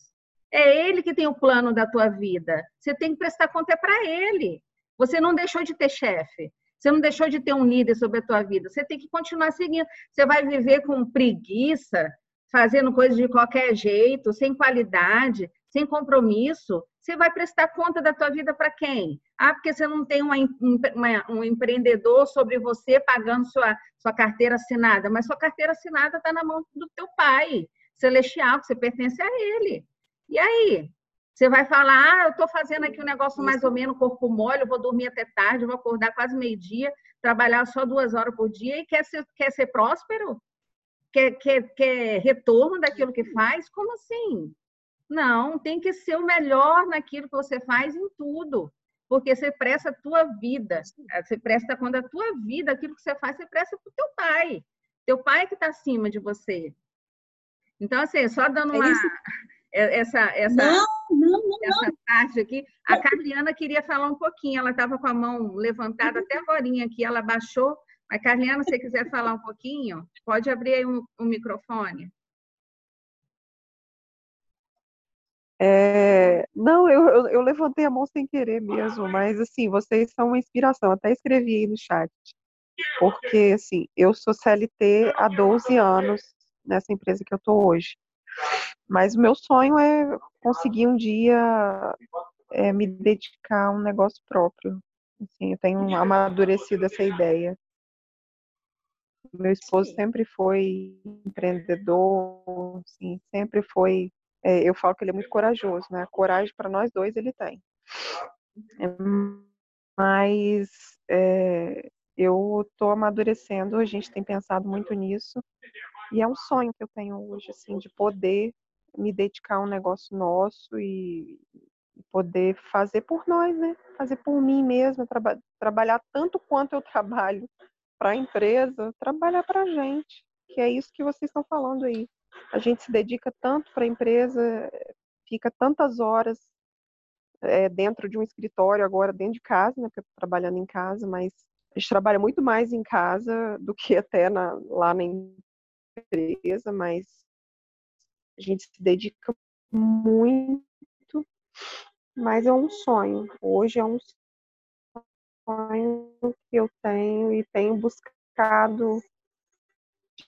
É ele que tem o plano da tua vida. Você tem que prestar conta é para ele. Você não deixou de ter chefe. Você não deixou de ter um líder sobre a tua vida. Você tem que continuar seguindo. Você vai viver com preguiça, fazendo coisas de qualquer jeito, sem qualidade, sem compromisso. Você vai prestar conta da tua vida para quem? Ah, porque você não tem uma, uma, um empreendedor sobre você pagando sua, sua carteira assinada. Mas sua carteira assinada está na mão do teu pai celestial, que você pertence a ele. E aí? Você vai falar, ah, eu estou fazendo aqui um negócio mais ou menos corpo mole, eu vou dormir até tarde, vou acordar quase meio-dia, trabalhar só duas horas por dia e quer ser, quer ser próspero? Quer, quer, quer retorno daquilo que faz? Como assim? Não, tem que ser o melhor naquilo que você faz em tudo. Porque você presta a tua vida. Você presta quando a tua vida, aquilo que você faz, você presta para o teu pai. Teu pai que está acima de você. Então, assim, só dando é uma. É essa, essa, não, não, não, essa parte aqui. A Carliana queria falar um pouquinho, ela estava com a mão levantada até agora aqui, ela baixou. Mas, Carliana, se você quiser falar um pouquinho, pode abrir aí o um, um microfone. É, não, eu, eu, eu, levantei a mão sem querer mesmo, mas assim, vocês são uma inspiração. Até escrevi aí no chat. Porque, assim, eu sou CLT há 12 anos nessa empresa que eu estou hoje. Mas o meu sonho é conseguir um dia é, me dedicar a um negócio próprio. Assim, eu tenho amadurecido essa ideia. Meu esposo sempre foi empreendedor, assim, sempre foi. É, eu falo que ele é muito corajoso, né? Coragem para nós dois ele tem. Mas é, eu estou amadurecendo, a gente tem pensado muito nisso E é um sonho que eu tenho hoje, assim, de poder me dedicar a um negócio nosso e poder fazer por nós, né? Fazer por mim mesma, traba trabalhar tanto quanto eu trabalho para a empresa, trabalhar para a gente, que é isso que vocês estão falando aí. A gente se dedica tanto para a empresa, fica tantas horas é, dentro de um escritório, agora dentro de casa, né? Porque eu estou trabalhando em casa, mas a gente trabalha muito mais em casa do que até na, lá na empresa, mas a gente se dedica muito, mas é um sonho. Hoje é um sonho que eu tenho e tenho buscado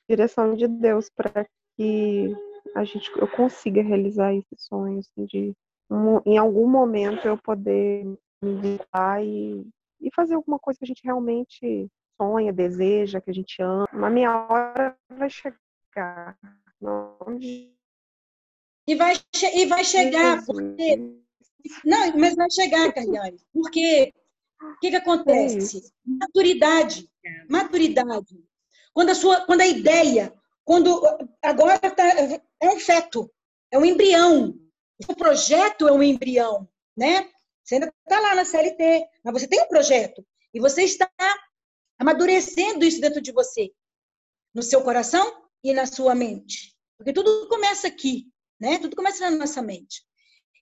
direção de Deus para que a gente eu consiga realizar esse sonho assim, de um, em algum momento eu poder me virar e, e fazer alguma coisa que a gente realmente sonha, deseja, que a gente ama. A minha hora vai chegar. E vai, e vai chegar, porque. Não, mas vai chegar, Carliane. Porque o que, que acontece? Maturidade. Maturidade. Quando a, sua, quando a ideia, quando agora tá, é um feto, é um embrião. O projeto é um embrião, né? Você ainda está lá na CLT, mas você tem um projeto. E você está amadurecendo isso dentro de você, no seu coração e na sua mente. Porque tudo começa aqui, né? Tudo começa na nossa mente.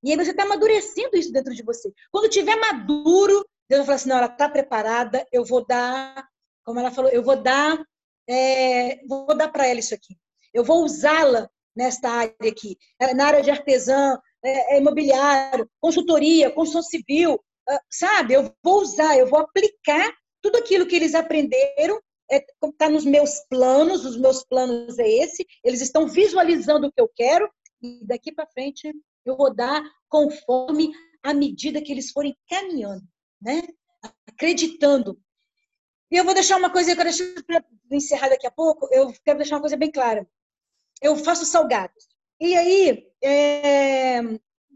E aí você está amadurecendo isso dentro de você. Quando tiver maduro, Deus vai falar assim, não, ela está preparada, eu vou dar, como ela falou, eu vou dar, é, vou dar para ela isso aqui. Eu vou usá-la nesta área aqui, é, na área de artesã, é, é, imobiliário, consultoria, construção civil, ah, sabe? Eu vou usar, eu vou aplicar tudo aquilo que eles aprenderam está é, nos meus planos, os meus planos é esse, eles estão visualizando o que eu quero e daqui para frente eu vou dar conforme a medida que eles forem caminhando, né? Acreditando. E eu vou deixar uma coisa, eu quero encerrar daqui a pouco, eu quero deixar uma coisa bem clara. Eu faço salgados. E aí, é,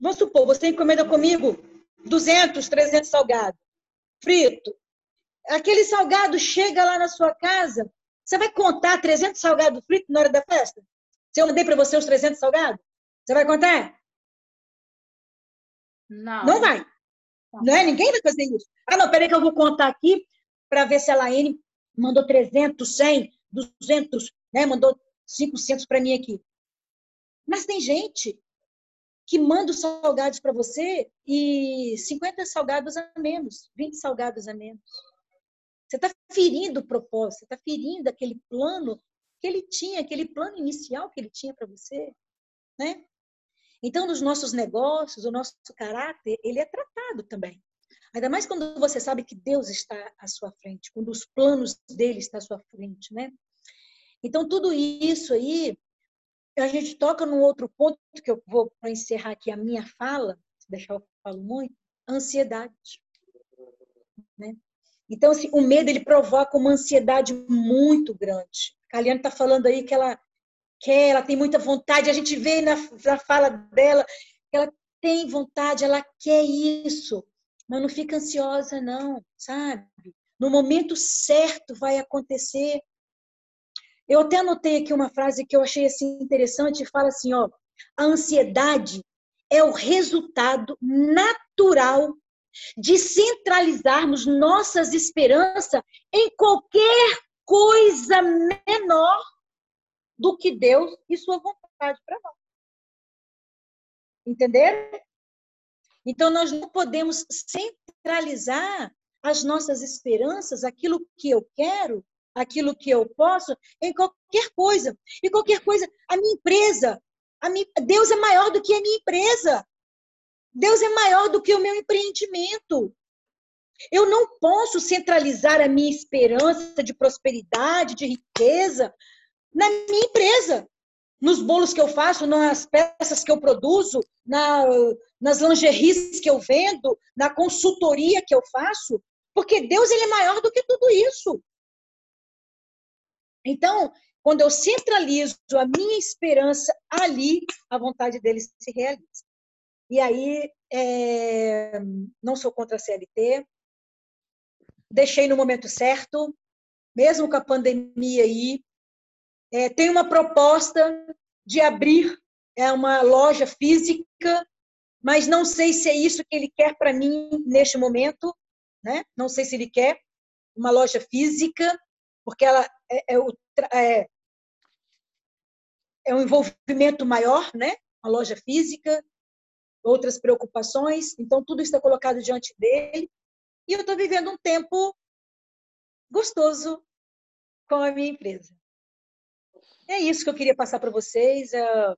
vamos supor, você encomenda comigo 200, 300 salgados, frito, aquele salgado chega lá na sua casa, você vai contar 300 salgados fritos na hora da festa? Se eu mandei para você os 300 salgados, você vai contar? Não. Não vai. Não é? Ninguém vai fazer isso. Ah, não, peraí que eu vou contar aqui para ver se a Laine mandou 300, 100, 200, né? Mandou 500 para mim aqui. Mas tem gente que manda os salgados para você e 50 salgados a menos, 20 salgados a menos. Você está ferindo o propósito, você está ferindo aquele plano que ele tinha, aquele plano inicial que ele tinha para você, né? Então, nos nossos negócios, o nosso caráter, ele é tratado também. Ainda mais quando você sabe que Deus está à sua frente, quando os planos dele estão à sua frente, né? Então, tudo isso aí, a gente toca num outro ponto que eu vou para encerrar aqui a minha fala, deixar eu falo muito, ansiedade. Né? Então, assim, o medo ele provoca uma ansiedade muito grande. A Kaliane está falando aí que ela quer, ela tem muita vontade, a gente vê na, na fala dela que ela tem vontade, ela quer isso, mas não fica ansiosa, não, sabe? No momento certo vai acontecer. Eu até anotei aqui uma frase que eu achei assim interessante, fala assim, ó, a ansiedade é o resultado natural de centralizarmos nossas esperanças em qualquer coisa menor do que Deus e sua vontade para nós. Entenderam? Então, nós não podemos centralizar as nossas esperanças, aquilo que eu quero, aquilo que eu posso, em qualquer coisa. E qualquer coisa, a minha empresa, a minha, Deus é maior do que a minha empresa. Deus é maior do que o meu empreendimento. Eu não posso centralizar a minha esperança de prosperidade, de riqueza, na minha empresa, nos bolos que eu faço, nas peças que eu produzo, na, nas lingeries que eu vendo, na consultoria que eu faço, porque Deus ele é maior do que tudo isso. Então, quando eu centralizo a minha esperança ali, a vontade dele se realiza. E aí, é, não sou contra a CLT, deixei no momento certo, mesmo com a pandemia aí, é, tem uma proposta de abrir é, uma loja física, mas não sei se é isso que ele quer para mim neste momento, né? Não sei se ele quer uma loja física, porque ela é, é, é, é um envolvimento maior, né? Uma loja física, outras preocupações, então tudo está colocado diante dele. E eu estou vivendo um tempo gostoso com a minha empresa. É isso que eu queria passar para vocês. Eu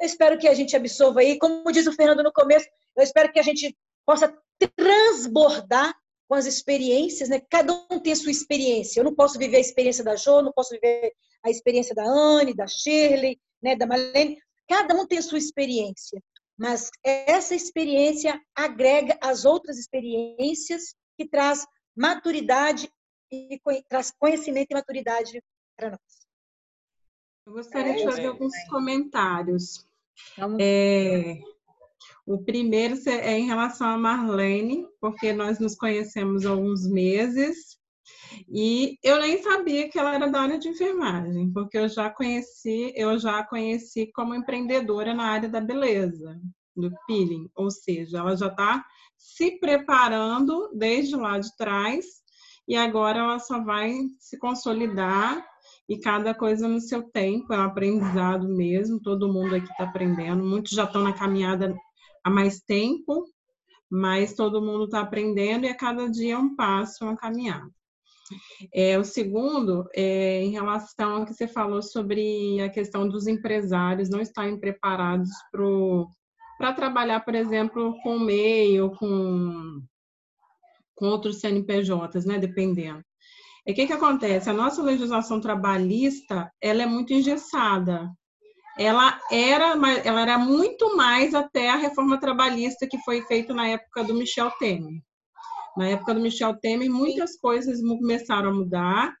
espero que a gente absorva aí, como diz o Fernando no começo, eu espero que a gente possa transbordar com as experiências, né? Cada um tem a sua experiência. Eu não posso viver a experiência da Jo, não posso viver a experiência da Anne, da Shirley, né, da Marlene. Cada um tem a sua experiência, mas essa experiência agrega as outras experiências que traz maturidade e traz conhecimento e maturidade para nós. Eu gostaria é, de fazer alguns comentários. É, o primeiro é em relação a Marlene, porque nós nos conhecemos há alguns meses e eu nem sabia que ela era da área de enfermagem, porque eu já conheci, eu já conheci como empreendedora na área da beleza, do peeling, ou seja, ela já está se preparando desde lá de trás e agora ela só vai se consolidar e cada coisa no seu tempo, é um aprendizado mesmo, todo mundo aqui está aprendendo, muitos já estão na caminhada há mais tempo, mas todo mundo está aprendendo e a cada dia é um passo, uma caminhada. É, o segundo, é, em relação ao que você falou sobre a questão dos empresários não estarem preparados para trabalhar, por exemplo, com MEI ou com, com outros CNPJs, né, dependendo. E o que, que acontece? A nossa legislação trabalhista ela é muito engessada. Ela era, ela era muito mais até a reforma trabalhista que foi feita na época do Michel Temer. Na época do Michel Temer, muitas coisas começaram a mudar.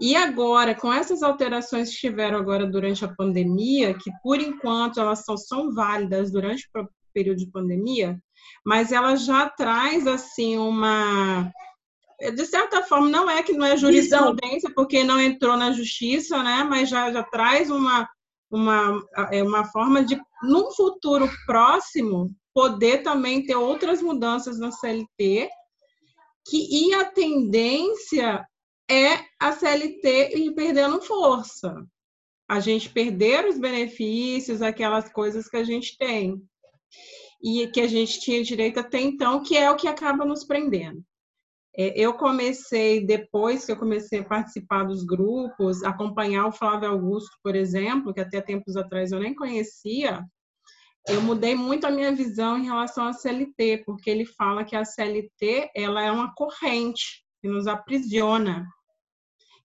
E agora, com essas alterações que tiveram agora durante a pandemia, que por enquanto elas só são válidas durante o período de pandemia, mas ela já traz assim uma de certa forma não é que não é jurisprudência porque não entrou na justiça, né? Mas já, já traz uma uma é uma forma de num futuro próximo poder também ter outras mudanças na CLT que e a tendência é a CLT ir perdendo força. A gente perder os benefícios, aquelas coisas que a gente tem e que a gente tinha direito até então, que é o que acaba nos prendendo. É, eu comecei, depois que eu comecei a participar dos grupos, acompanhar o Flávio Augusto, por exemplo, que até tempos atrás eu nem conhecia, eu mudei muito a minha visão em relação à CLT, porque ele fala que a CLT ela é uma corrente que nos aprisiona.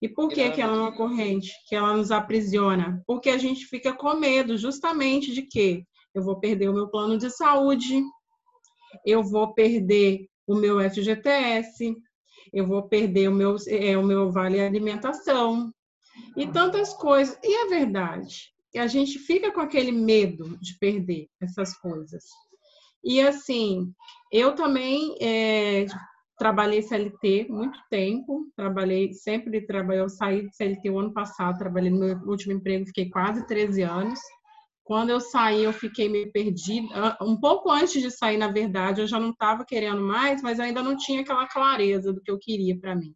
E por que, que ela é uma corrente que ela nos aprisiona? Porque a gente fica com medo justamente de que eu vou perder o meu plano de saúde, eu vou perder o meu FGTS, eu vou perder o meu, é, o meu vale alimentação e tantas coisas. E é verdade, a gente fica com aquele medo de perder essas coisas. E assim, eu também é, trabalhei CLT muito tempo, trabalhei, sempre trabalhei, eu saí de CLT o ano passado, trabalhei no meu último emprego, fiquei quase 13 anos. Quando eu saí, eu fiquei meio perdida. Um pouco antes de sair, na verdade, eu já não estava querendo mais, mas ainda não tinha aquela clareza do que eu queria para mim.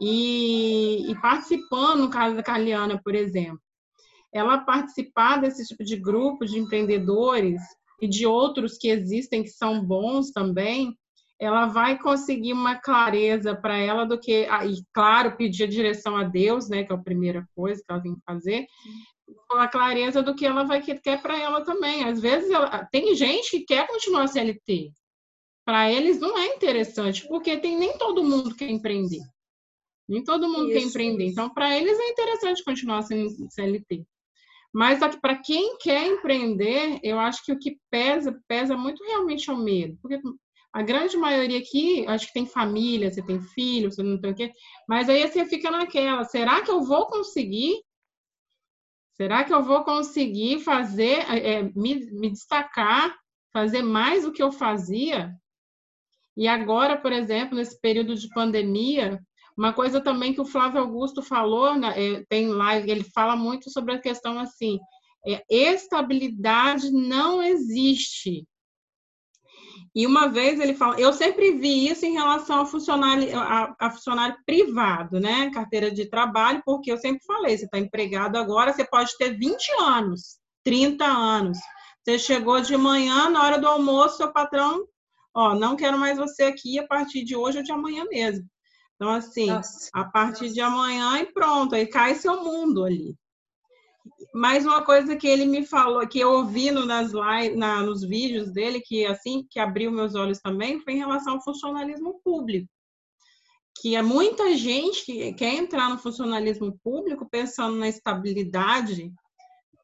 E, e, participando, no caso da Carliana, por exemplo, ela participar desse tipo de grupo de empreendedores e de outros que existem que são bons também, ela vai conseguir uma clareza para ela do que, ah, e claro, pedir a direção a Deus, né, que é a primeira coisa que ela tem que fazer, a clareza do que ela vai quer para ela também. Às vezes ela, tem gente que quer continuar CLT. Para eles não é interessante, porque tem nem todo mundo quer empreender. Nem todo mundo isso, quer empreender. Então, para eles é interessante continuar sendo CLT. Mas para quem quer empreender, eu acho que o que pesa, pesa muito realmente é o medo. Porque a grande maioria aqui, acho que tem família, você tem filho, você não tem o quê. Mas aí você fica naquela, será que eu vou conseguir? Será que eu vou conseguir fazer, é, me, me destacar, fazer mais do que eu fazia? E agora, por exemplo, nesse período de pandemia, Uma coisa também que o Flávio Augusto falou, né, é, tem live, ele fala muito sobre a questão assim, é, estabilidade não existe. E uma vez ele fala, eu sempre vi isso em relação ao funcionário, a, a funcionário privado, né? Carteira de trabalho, porque eu sempre falei, você está empregado agora, você pode ter 20 anos, 30 anos. Você chegou de manhã, na hora do almoço, seu patrão, ó, não quero mais você aqui a partir de hoje ou de amanhã mesmo. Então, assim, Nossa. a partir de amanhã e pronto, aí cai seu mundo ali. Mais uma coisa que ele me falou, que eu ouvi no, nas live, na, nos vídeos dele, que assim que abriu meus olhos também, foi em relação ao funcionalismo público. Que é muita gente que quer entrar no funcionalismo público pensando na estabilidade,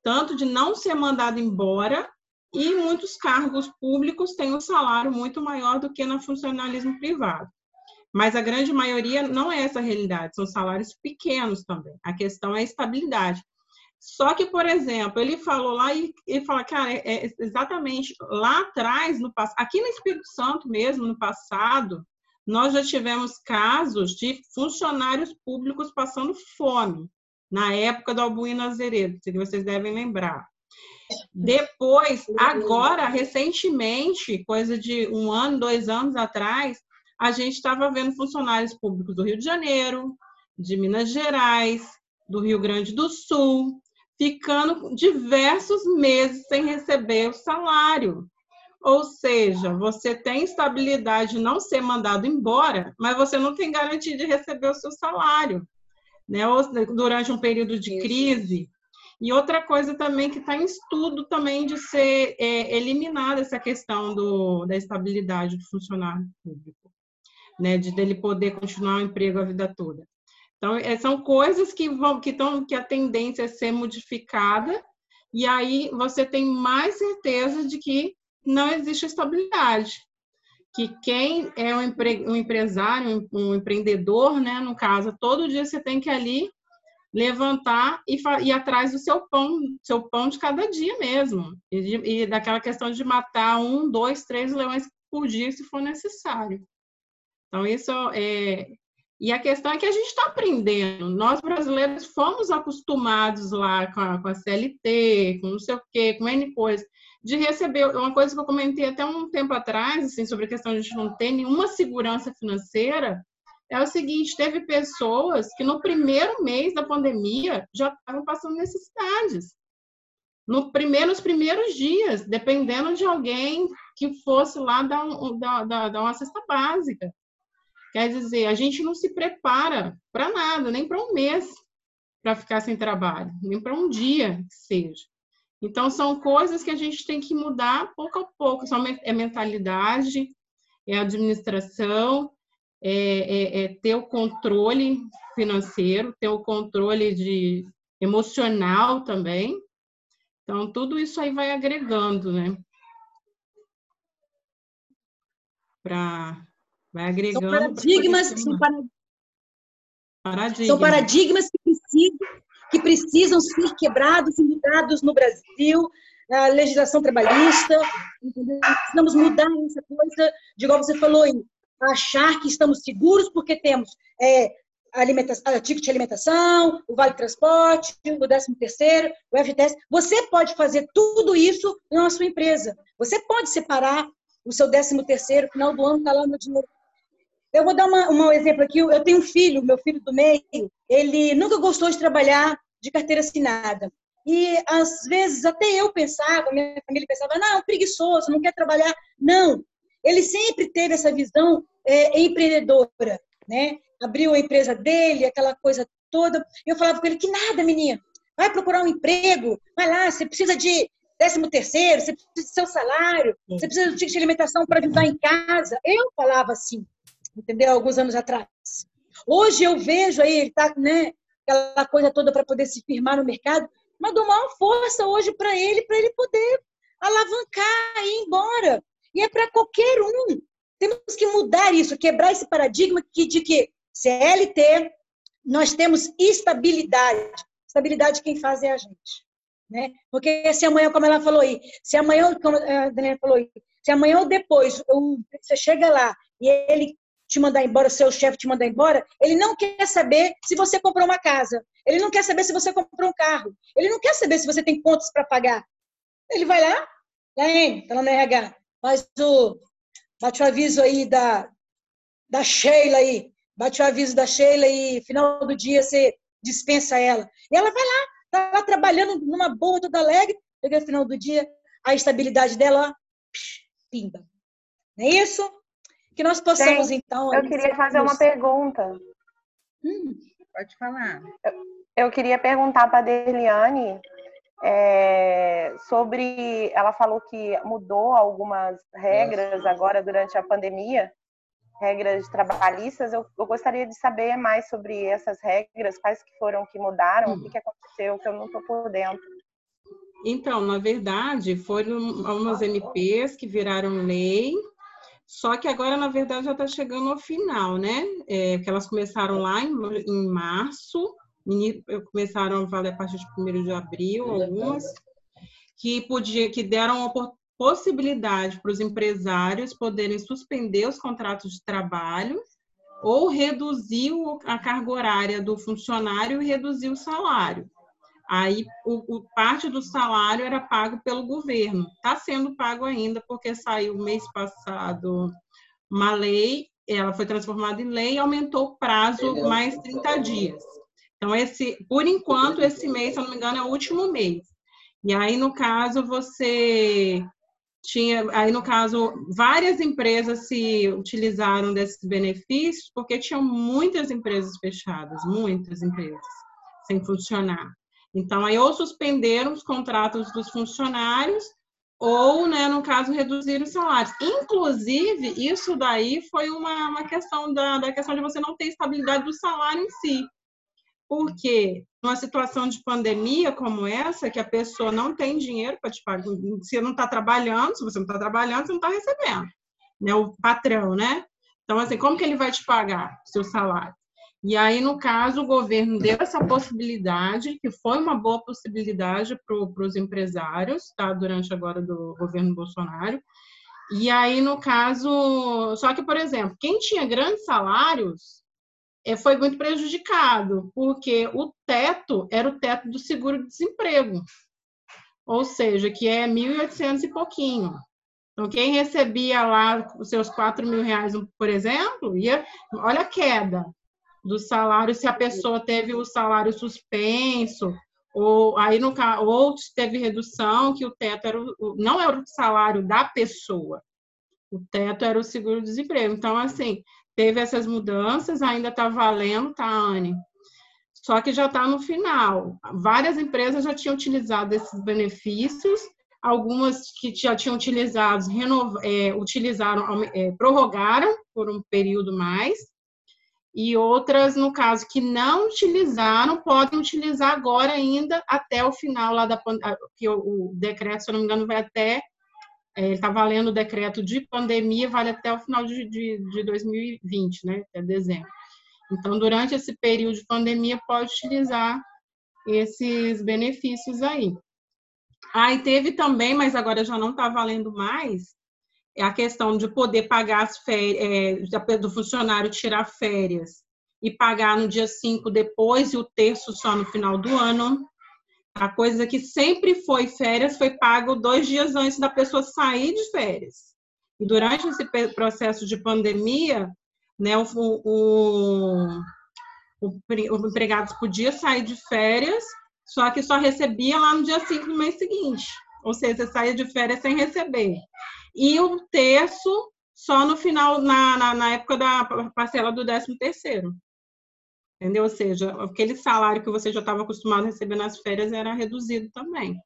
tanto de não ser mandado embora, e muitos cargos públicos têm um salário muito maior do que no funcionalismo privado. Mas a grande maioria não é essa realidade, são salários pequenos também. A questão é a estabilidade. Só que, por exemplo, ele falou lá e ele fala, cara, é, é exatamente lá atrás, no aqui no Espírito Santo mesmo, no passado, nós já tivemos casos de funcionários públicos passando fome, na época do Albuíno Azeredo, que vocês devem lembrar. Depois, agora, recentemente, coisa de um ano, dois anos atrás, a gente estava vendo funcionários públicos do Rio de Janeiro, de Minas Gerais, do Rio Grande do Sul, ficando diversos meses sem receber o salário. Ou seja, você tem estabilidade de não ser mandado embora, mas você não tem garantia de receber o seu salário, né? Ou durante um período de crise. E outra coisa também que está em estudo também de ser é, eliminada essa questão do, da estabilidade do funcionário público né, de dele poder continuar o emprego a vida toda. Então, é, são coisas que vão, que estão, que a tendência é ser modificada, e aí você tem mais certeza de que não existe estabilidade. Que quem é um, empre, um empresário, um, um, empreendedor, né, no caso, todo dia você tem que ali levantar e ir atrás do seu pão, seu pão de cada dia mesmo. E, e daquela questão de matar um, dois, três leões por dia, se for necessário. Então, isso é. E a questão é que a gente está aprendendo. Nós brasileiros fomos acostumados lá com a, com a CLT, com não sei o quê, com N coisas, de receber. Uma coisa que eu comentei até um tempo atrás, assim, sobre a questão de a gente não ter nenhuma segurança financeira, é o seguinte: teve pessoas que no primeiro mês da pandemia já estavam passando necessidades. No primeiro, nos primeiros dias, dependendo de alguém que fosse lá dar, um, dar, dar, dar uma cesta básica. Quer dizer, a gente não se prepara para nada, nem para um mês para ficar sem trabalho, nem para um dia que seja. Então, são coisas que a gente tem que mudar pouco a pouco. São, é mentalidade, é administração, é, é, é ter o controle financeiro, ter o controle de emocional também. Então, tudo isso aí vai agregando, né? Para Vai agregando. São paradigmas, são, paradigmas. são paradigmas que precisam, que precisam ser quebrados e mudados no Brasil, na legislação trabalhista. Entendeu? Precisamos mudar essa coisa, de igual você falou, em achar que estamos seguros porque temos é, alimentação, a ticket de alimentação, o vale transporte, o 13 terceiro, o FGTS. Você pode fazer tudo isso na sua empresa. Você pode separar o seu 13 terceiro, final do ano está lá no dinheiro eu vou dar um exemplo aqui. Eu tenho um filho, meu filho do meio, ele nunca gostou de trabalhar de carteira assinada. E às vezes até eu pensava, minha família pensava, não, preguiçoso, não quer trabalhar. Não, ele sempre teve essa visão é, empreendedora, né? Abriu a empresa dele, aquela coisa toda. Eu falava com ele que nada, menino, vai procurar um emprego, vai lá, você precisa de décimo terceiro, você precisa de seu salário, você precisa de alimentação para ajudar em casa. Eu falava assim entendeu? Alguns anos atrás. Hoje eu vejo aí, ele está, né, aquela coisa toda para poder se firmar no mercado, mas dou maior força hoje para ele, para ele poder alavancar e ir embora. E é para qualquer um. Temos que mudar isso, quebrar esse paradigma que, de que CLT, nós temos estabilidade. Estabilidade quem faz é a gente. Né? Porque se amanhã, como ela falou aí, se amanhã, como a Daniela falou aí, se amanhã ou depois você chega lá e ele te mandar embora, seu chefe te mandar embora, ele não quer saber se você comprou uma casa. Ele não quer saber se você comprou um carro. Ele não quer saber se você tem contas para pagar. Ele vai lá, hein, tá lá na RH, faz o, bate o aviso aí da, da Sheila aí, bate o aviso da Sheila e final do dia você dispensa ela. E ela vai lá, tá lá trabalhando numa boa, toda alegre, chega no final do dia, a estabilidade dela, ó, pimba. Não é isso? Que nós possamos, Sim, então. Eu queria fazer uma pergunta. Hum, pode falar. Eu, eu queria perguntar para a Derliane é, sobre. Ela falou que mudou algumas regras agora durante a pandemia, regras trabalhistas. Eu, eu gostaria de saber mais sobre essas regras, quais que foram que mudaram, o que, que aconteceu, que eu não estou por dentro. Então, na verdade, foram umas MPs que viraram lei, só que agora, na verdade, já está chegando ao final, né? É, que elas começaram lá em, em março, começaram a valer a partir de 1 de abril, algumas, que, podia, que deram a possibilidade para os empresários poderem suspender os contratos de trabalho ou reduzir a carga horária do funcionário e reduzir o salário. Aí, o, o, parte do salário era pago pelo governo. Está sendo pago ainda, porque saiu mês passado uma lei, ela foi transformada em lei e aumentou o prazo mais 30 dias. Então, esse, por enquanto, esse mês, se eu não me engano, é o último mês. E aí, no caso, você tinha, aí no caso, várias empresas se utilizaram desses benefícios, porque tinham muitas empresas fechadas, muitas empresas sem funcionar. Então, aí ou suspenderam os contratos dos funcionários, ou, né, no caso, reduziram os salários. Inclusive, isso daí foi uma, uma questão da, da questão de você não ter estabilidade do salário em si. Porque numa situação de pandemia como essa, que a pessoa não tem dinheiro para te pagar, você não está trabalhando, se você não está trabalhando, você não está recebendo, né? O patrão, né? Então, assim, como que ele vai te pagar seu salário? E aí, no caso, o governo deu essa possibilidade, que foi uma boa possibilidade para os empresários, tá? Durante agora do governo Bolsonaro. E aí, no caso, só que, por exemplo, quem tinha grandes salários é, foi muito prejudicado, porque o teto era o teto do seguro-desemprego, ou seja, que é 1.800 e pouquinho. Então, quem recebia lá os seus 4 mil reais, por exemplo, ia, olha a queda, do salário se a pessoa teve o salário suspenso, ou aí no ou teve redução, que o teto era o, não era o salário da pessoa, o teto era o seguro-desemprego. Então, assim, teve essas mudanças, ainda está valendo, tá, Anne? Só que já está no final. Várias empresas já tinham utilizado esses benefícios, algumas que já tinham utilizado, renov, é, utilizaram, é, prorrogaram por um período mais, e outras, no caso, que não utilizaram, podem utilizar agora ainda até o final lá da que o, o decreto, se eu não me engano, vai até está é, valendo o decreto de pandemia, vale até o final de, de, de 2020, né, até dezembro. Então, durante esse período de pandemia, pode utilizar esses benefícios aí. Aí ah, teve também, mas agora já não está valendo mais, a questão de poder pagar as férias, é, do funcionário tirar férias e pagar no dia 5 depois e o terço só no final do ano. A coisa que sempre foi férias foi pago dois dias antes da pessoa sair de férias. E durante esse processo de pandemia, né, o, o, o, o empregado podia sair de férias, só que só recebia lá no dia 5 do mês seguinte. Ou seja, você saía de férias sem receber e um terço só no final, na, na, na época da parcela do 13 terceiro. Entendeu? Ou seja, aquele salário que você já estava acostumado a receber nas férias era reduzido também.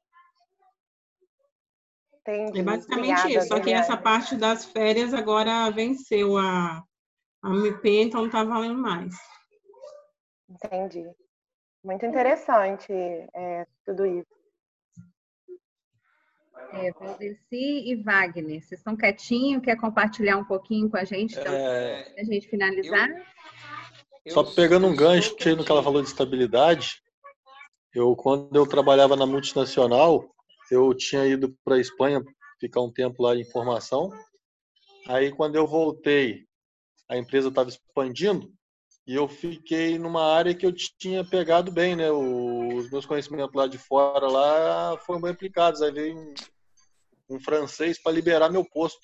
Entendi. É basicamente Obrigada, isso. Só que essa parte das férias agora venceu a, a MP, então não está valendo mais. Entendi. Muito interessante é, tudo isso. É, Valdeci e Wagner, vocês estão quietinhos? Quer compartilhar um pouquinho com a gente, então, é... a gente finalizar? Eu... Só pegando um gancho no que ela falou de estabilidade, eu quando eu trabalhava na multinacional, eu tinha ido para a Espanha ficar um tempo lá em formação. Aí quando eu voltei, a empresa estava expandindo e eu fiquei numa área que eu tinha pegado bem, né? Os meus conhecimentos lá de fora lá foram bem aplicados. Aí veio um, francês para liberar meu posto.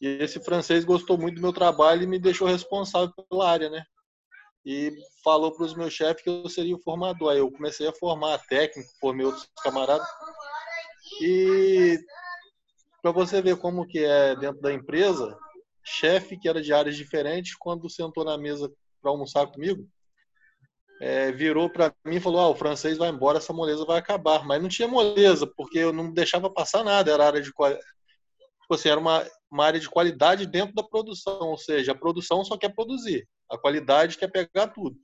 E esse francês gostou muito do meu trabalho e me deixou responsável pela área, né? E falou para os meus chefes que eu seria o formador. Aí eu comecei a formar técnico, formei outros camaradas. E para você ver como que é dentro da empresa, chefe que era de áreas diferentes, quando sentou na mesa para almoçar comigo, é, virou para mim e falou: ah, o francês vai embora, essa moleza vai acabar. Mas não tinha moleza, porque eu não deixava passar nada, era área de tipo assim, era uma, uma área de qualidade dentro da produção, ou seja, a produção só quer produzir, a qualidade quer pegar tudo.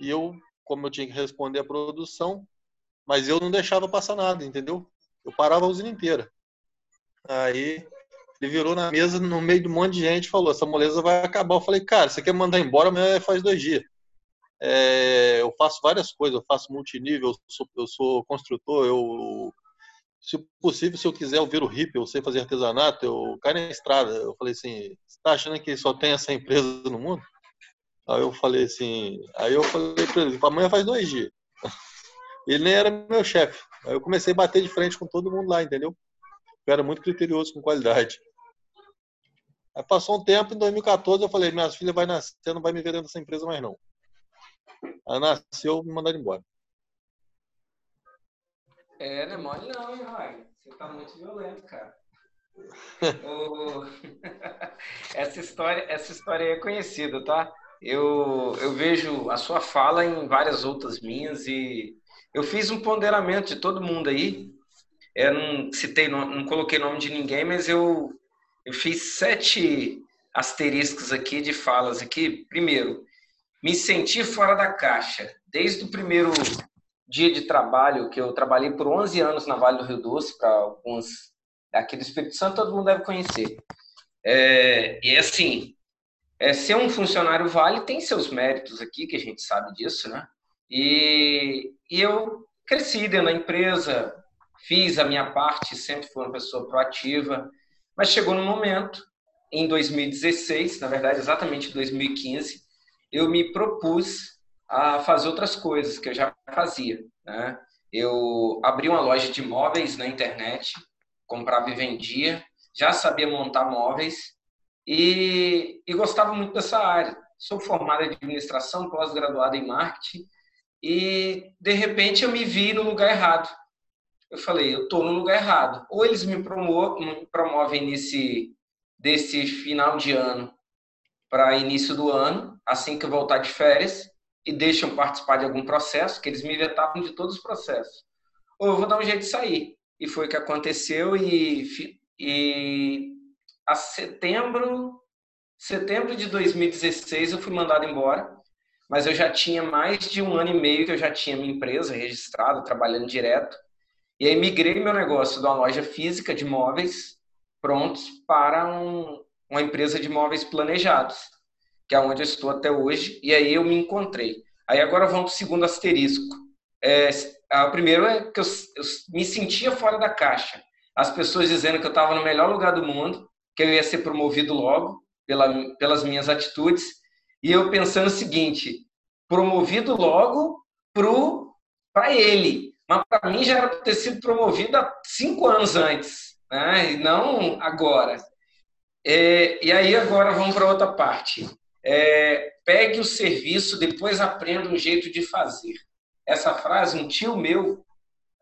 E eu, como eu tinha que responder a produção, mas eu não deixava passar nada, entendeu? Eu parava a usina inteira. Aí ele virou na mesa no meio de um monte de gente falou: essa moleza vai acabar. Eu falei: cara, você quer mandar embora? Amanhã faz dois dias. É, eu faço várias coisas, eu faço multinível, eu sou, eu sou construtor, eu se possível, se eu quiser, eu viro hippie, eu sei fazer artesanato, eu caio na estrada. Eu falei assim, você tá achando que só tem essa empresa no mundo? Aí eu falei assim, aí eu falei para ele, amanhã faz dois dias. Ele nem era meu chefe. Aí eu comecei a bater de frente com todo mundo lá, entendeu? Eu era muito criterioso com qualidade. Aí passou um tempo, em 2014 eu falei, minhas filhas vai nascer, não vai me ver dentro dessa empresa mais não. Aí nasceu, me mandaram embora. É, não é mole não, hein, Roy? Você tá muito violento, cara. essa história, essa história é conhecida, tá? Eu, eu vejo a sua fala em várias outras minhas e eu fiz um ponderamento de todo mundo aí. Eu não citei, não, não coloquei nome de ninguém, mas eu eu fiz sete asteriscos aqui de falas aqui. Primeiro, me senti fora da caixa. Desde o primeiro dia de trabalho, que eu trabalhei por 11 anos na Vale do Rio Doce, para alguns aqui do Espírito Santo, todo mundo deve conhecer. É, e assim, é, ser um funcionário Vale tem seus méritos aqui, que a gente sabe disso, né? E, e eu cresci dentro da empresa, fiz a minha parte, sempre fui uma pessoa proativa, mas chegou no momento, em 2016, na verdade, exatamente em 2015, eu me propus a fazer outras coisas que eu já fazia. Né? Eu abri uma loja de móveis na internet, comprava e vendia, já sabia montar móveis e, e gostava muito dessa área. Sou formada em administração, pós-graduada em marketing e de repente eu me vi no lugar errado eu falei, eu estou no lugar errado. Ou eles me promovem, promovem nesse desse final de ano para início do ano, assim que eu voltar de férias, e deixam participar de algum processo, que eles me vetavam de todos os processos. Ou eu vou dar um jeito de sair. E foi o que aconteceu e, e a setembro, setembro de 2016 eu fui mandado embora, mas eu já tinha mais de um ano e meio que eu já tinha minha empresa registrada, trabalhando direto, e aí migrei meu negócio de uma loja física de móveis prontos para um, uma empresa de móveis planejados, que é onde eu estou até hoje. E aí eu me encontrei. Aí agora vamos para o segundo asterisco. É, o primeiro é que eu, eu me sentia fora da caixa. As pessoas dizendo que eu estava no melhor lugar do mundo, que eu ia ser promovido logo pela, pelas minhas atitudes. E eu pensando o seguinte: promovido logo para ele, mas para mim já era ter sido promovido há cinco anos antes, né? e não agora. É, e aí agora vamos para outra parte. É, pegue o serviço, depois aprenda um jeito de fazer. Essa frase, um tio meu,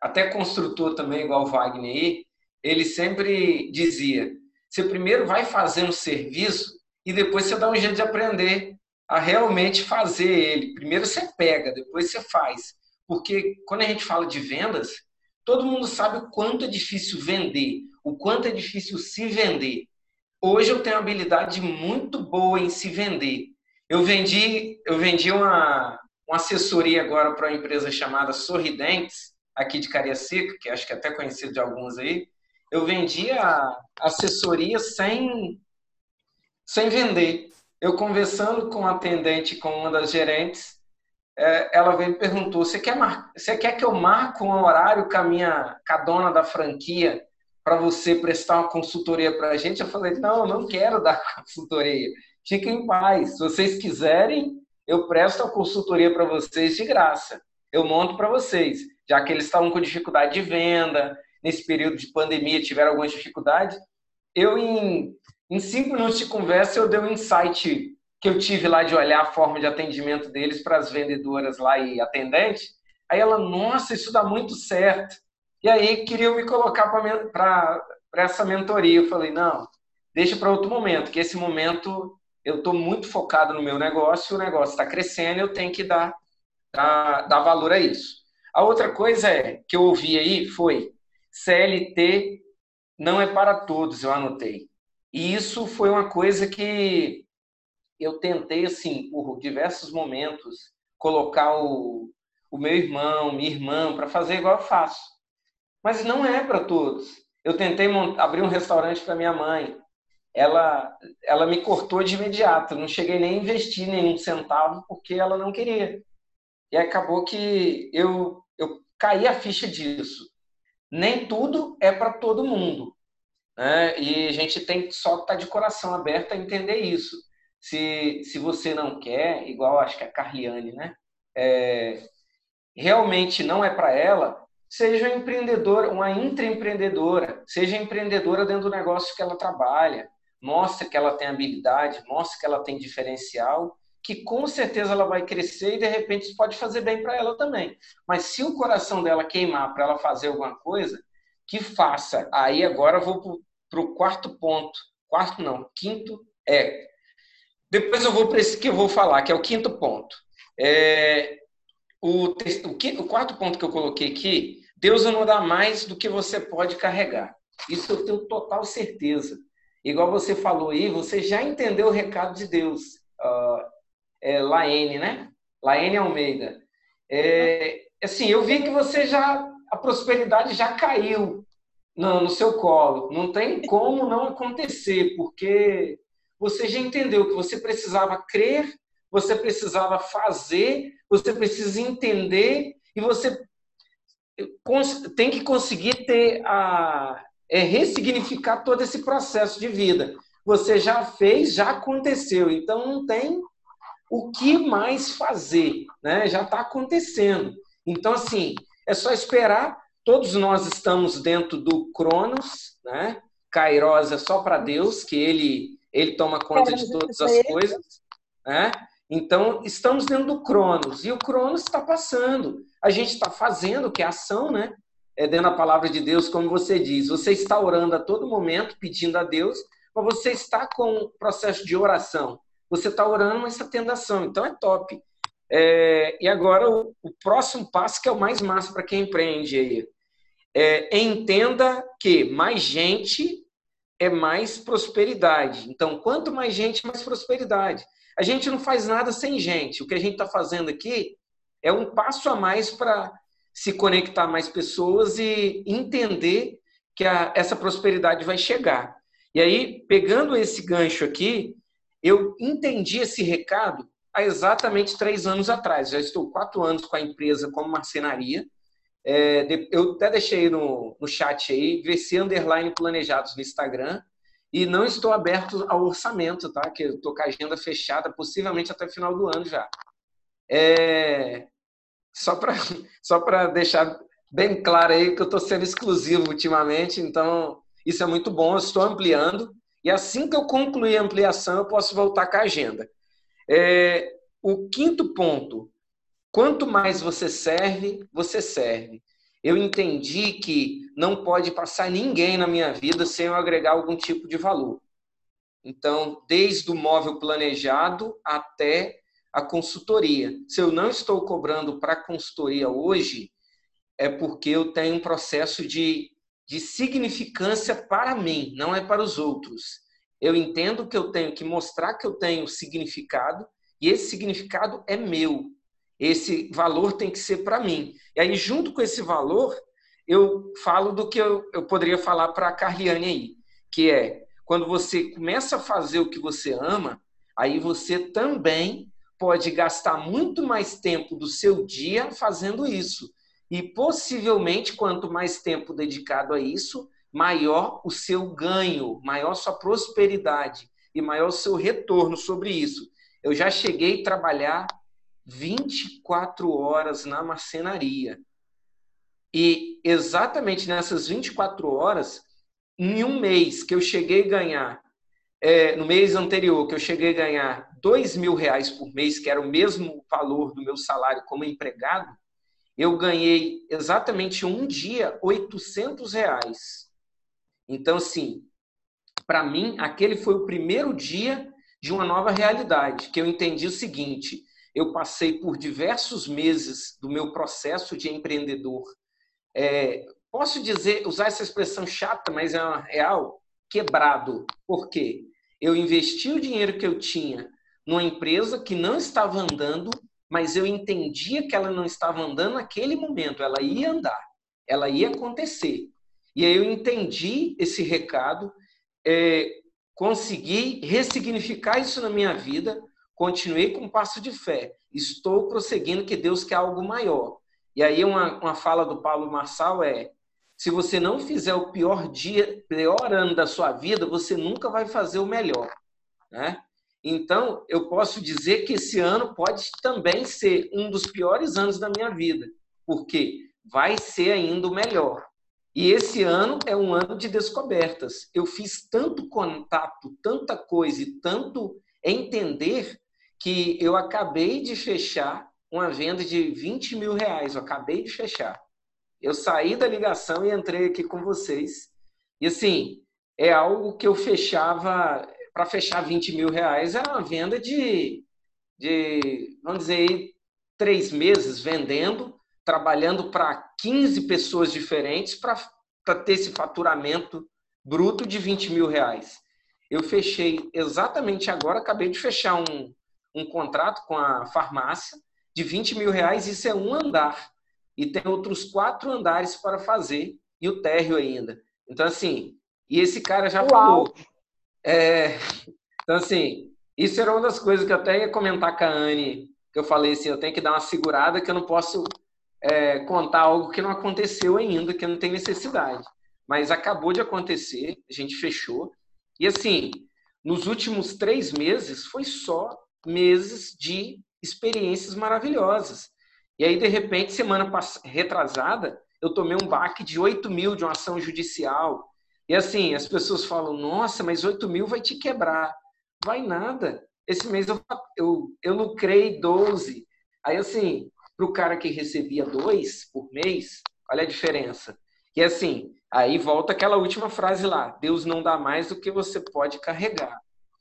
até construtor também, igual o Wagner, ele sempre dizia: você primeiro vai fazer um serviço e depois você dá um jeito de aprender a realmente fazer ele. Primeiro você pega, depois você faz. Porque quando a gente fala de vendas, todo mundo sabe o quanto é difícil vender, o quanto é difícil se vender. Hoje eu tenho uma habilidade muito boa em se vender. Eu vendi, eu vendi uma, uma assessoria agora para uma empresa chamada Sorridentes, aqui de Cariacica, que acho que é até conhecido de alguns aí. Eu vendi a assessoria sem, sem vender. Eu conversando com a atendente, com uma das gerentes, é, ela veio e perguntou: você quer, mar... você quer que eu marque um horário com a minha com a dona da franquia para você prestar uma consultoria para a gente? Eu falei: não, não quero dar consultoria. fiquem em paz. Se vocês quiserem, eu presto a consultoria para vocês de graça. Eu monto para vocês, já que eles estavam com dificuldade de venda, nesse período de pandemia tiveram algumas dificuldades. Eu, em, em cinco minutos de conversa, eu dei um insight que eu tive lá de olhar a forma de atendimento deles para as vendedoras lá e atendentes. Aí ela, nossa, isso dá muito certo. E aí queriam me colocar para essa mentoria. Eu falei, não, deixa para outro momento, que esse momento eu estou muito focado no meu negócio, o negócio está crescendo, eu tenho que dar, dar, dar valor a isso. A outra coisa é que eu ouvi aí foi CLT não é para todos, eu anotei. E isso foi uma coisa que eu tentei, assim, por diversos momentos, colocar o, o meu irmão, minha irmã, para fazer igual eu faço. Mas não é para todos. Eu tentei abrir um restaurante para minha mãe ela, ela me cortou de imediato. Não cheguei nem a investir nenhum centavo porque ela não queria. E acabou que eu, eu caí a ficha disso. Nem tudo é para todo mundo. Né? E a gente tem só estar tá de coração aberto a entender isso. Se, se você não quer, igual acho que a Carliane, né? É, realmente não é para ela, seja empreendedora, uma intraempreendedora, seja empreendedora dentro do negócio que ela trabalha, mostra que ela tem habilidade, mostra que ela tem diferencial, que com certeza ela vai crescer e de repente isso pode fazer bem para ela também. Mas se o coração dela queimar para ela fazer alguma coisa, que faça. Aí agora vou para o quarto ponto. Quarto não, quinto é. Depois eu vou para esse que eu vou falar, que é o quinto ponto. É, o, o, o quarto ponto que eu coloquei aqui, Deus não dá mais do que você pode carregar. Isso eu tenho total certeza. Igual você falou aí, você já entendeu o recado de Deus. Uh, é, Laene, né? Laene Almeida. É, assim, eu vi que você já, a prosperidade já caiu no, no seu colo. Não tem como não acontecer, porque você já entendeu que você precisava crer, você precisava fazer, você precisa entender e você tem que conseguir ter a, é ressignificar todo esse processo de vida. Você já fez, já aconteceu, então não tem o que mais fazer, né? Já está acontecendo. Então, assim, é só esperar. Todos nós estamos dentro do Cronos, né? Kairos é só para Deus, que ele, ele toma conta de todas as coisas, né? Então, estamos dentro do Cronos, e o Cronos está passando. A gente está fazendo, que é ação, né? é, dentro da palavra de Deus, como você diz. Você está orando a todo momento, pedindo a Deus, mas você está com o processo de oração. Você está orando, mas está tendo ação. Então é top. É, e agora o, o, próximo passo, que é o mais massa para quem empreende aí. É, entenda que mais gente é mais prosperidade. Então, quanto mais gente, mais prosperidade. A gente não faz nada sem gente. O que a gente está fazendo aqui é um passo a mais para se conectar mais pessoas e entender que a, essa prosperidade vai chegar. E aí, pegando esse gancho aqui, eu entendi esse recado há exatamente três anos atrás. Já estou quatro anos com a empresa como marcenaria. É, eu até deixei no, no chat aí, VC Underline Planejados no Instagram. E não estou aberto ao orçamento, tá? Que eu estou com a agenda fechada, possivelmente até o final do ano já. É, só para só deixar bem claro aí que eu estou sendo exclusivo ultimamente, então isso é muito bom, eu estou ampliando, e assim que eu concluir a ampliação, eu posso voltar com a agenda. É, o quinto ponto, quanto mais você serve, você serve. Eu entendi que não pode passar ninguém na minha vida sem eu agregar algum tipo de valor. Então, desde o móvel planejado até a consultoria. Se eu não estou cobrando para consultoria hoje, é porque eu tenho um processo de, de significância para mim, não é para os outros. Eu entendo que eu tenho que mostrar que eu tenho significado e esse significado é meu. Esse valor tem que ser para mim. E aí, junto com esse valor, eu falo do que eu, eu poderia falar para a Carliane aí, que é quando você começa a fazer o que você ama, aí você também pode gastar muito mais tempo do seu dia fazendo isso. E possivelmente, quanto mais tempo dedicado a isso, maior o seu ganho, maior sua prosperidade. e maior o seu retorno sobre isso. Eu já cheguei a trabalhar 24 horas na marcenaria. E exatamente nessas 24 horas, em um mês que eu cheguei a ganhar, é, no mês anterior, que eu cheguei a ganhar dois mil reais por mês, que era o mesmo valor do meu salário como empregado, eu ganhei exatamente um dia 800 reais. Então, assim, para mim, aquele foi o primeiro dia de uma nova realidade, que eu entendi o seguinte: eu passei por diversos meses do meu processo de empreendedor. É, posso dizer, usar essa expressão chata, mas é uma real, quebrado. Por quê? Eu investi o dinheiro que eu tinha numa empresa que não estava andando, mas eu entendia que ela não estava andando naquele momento, ela ia andar, ela ia acontecer. E aí eu entendi esse recado, é, consegui ressignificar isso na minha vida, continuei com um passo de fé, estou prosseguindo que Deus quer algo maior. E aí uma, uma fala do Paulo Marçal é, se você não fizer o pior dia, pior ano da sua vida, você nunca vai fazer o melhor, né? Então, eu posso dizer que esse ano pode também ser um dos piores anos da minha vida, porque vai ser ainda o melhor. E esse ano é um ano de descobertas. Eu fiz tanto contato, tanta coisa e tanto entender que eu acabei de fechar uma venda de 20 mil reais. Eu acabei de fechar. Eu saí da ligação e entrei aqui com vocês. E assim, é algo que eu fechava para fechar 20 mil reais era uma venda de, de vamos dizer, três meses vendendo, trabalhando para 15 pessoas diferentes para ter esse faturamento bruto de 20 mil reais. Eu fechei exatamente agora, acabei de fechar um, um contrato com a farmácia de 20 mil reais, isso é um andar. E tem outros quatro andares para fazer, e o térreo ainda. Então, assim, e esse cara já Uau. falou, é, então, assim, isso era uma das coisas que eu até ia comentar com a Anne, que eu falei assim, eu tenho que dar uma segurada que eu não posso é, contar algo que não aconteceu ainda, que não tem necessidade. Mas acabou de acontecer, a gente fechou. E assim, nos últimos três meses, foi só meses de experiências maravilhosas. E aí, de repente, semana retrasada, eu tomei um baque de 8 mil de uma ação judicial. E assim, as pessoas falam, nossa, mas 8 mil vai te quebrar. Vai nada. Esse mês eu, eu, eu lucrei 12. Aí assim, para o cara que recebia 2 por mês, olha a diferença. E assim, aí volta aquela última frase lá: Deus não dá mais do que você pode carregar.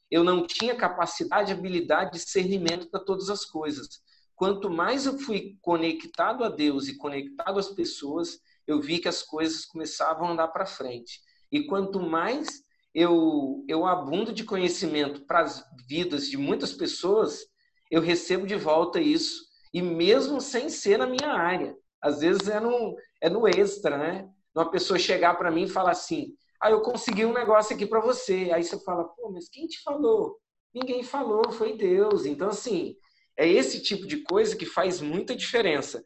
Eu não tinha capacidade, habilidade, discernimento para todas as coisas. Quanto mais eu fui conectado a Deus e conectado às pessoas, eu vi que as coisas começavam a andar para frente. E quanto mais eu, eu abundo de conhecimento para as vidas de muitas pessoas, eu recebo de volta isso. E mesmo sem ser na minha área. Às vezes é no, é no extra, né? Uma pessoa chegar para mim e falar assim: ah, eu consegui um negócio aqui para você. Aí você fala: pô, mas quem te falou? Ninguém falou, foi Deus. Então, assim, é esse tipo de coisa que faz muita diferença.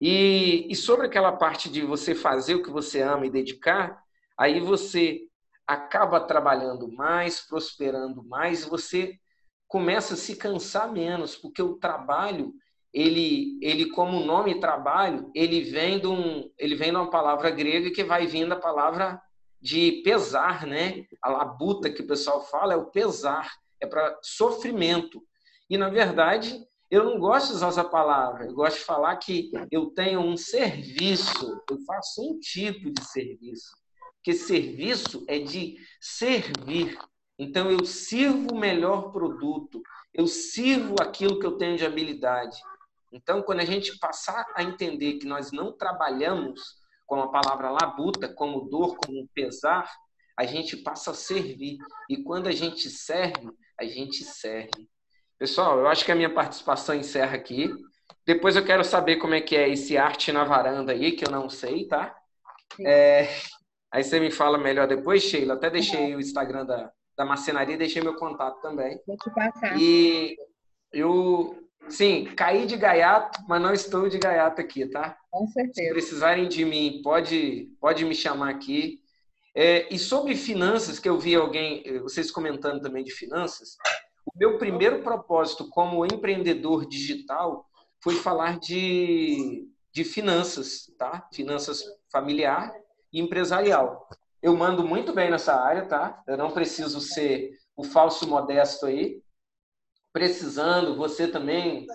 E, e sobre aquela parte de você fazer o que você ama e dedicar, Aí você acaba trabalhando mais, prosperando mais, você começa a se cansar menos, porque o trabalho, ele, ele como nome trabalho, ele vem de um, ele vem de uma palavra grega que vai vindo a palavra de pesar, né? A labuta que o pessoal fala é o pesar, é para sofrimento. E na verdade, eu não gosto de usar essa palavra, eu gosto de falar que eu tenho um serviço, eu faço um tipo de serviço que serviço é de servir. Então, eu sirvo o melhor produto, eu sirvo aquilo que eu tenho de habilidade. Então, quando a gente passar a entender que nós não trabalhamos com a palavra labuta, como dor, como pesar, a gente passa a servir. E quando a gente serve, a gente serve. Pessoal, eu acho que a minha participação encerra aqui. Depois eu quero saber como é que é esse arte na varanda aí, que eu não sei, tá? É, Aí você me fala melhor depois, Sheila. Até deixei o Instagram da, da marcenaria, deixei meu contato também. Vou te passar. E eu, sim, caí de gaiato, mas não estou de gaiato aqui, tá? Com certeza. Se precisarem de mim, pode, pode me chamar aqui. É, e sobre finanças, que eu vi alguém, vocês comentando também de finanças, o meu primeiro propósito como empreendedor digital foi falar de, de finanças, tá? Finanças familiar e empresarial. Eu mando muito bem nessa área, tá? Eu não preciso ser o falso modesto aí. Precisando, você também.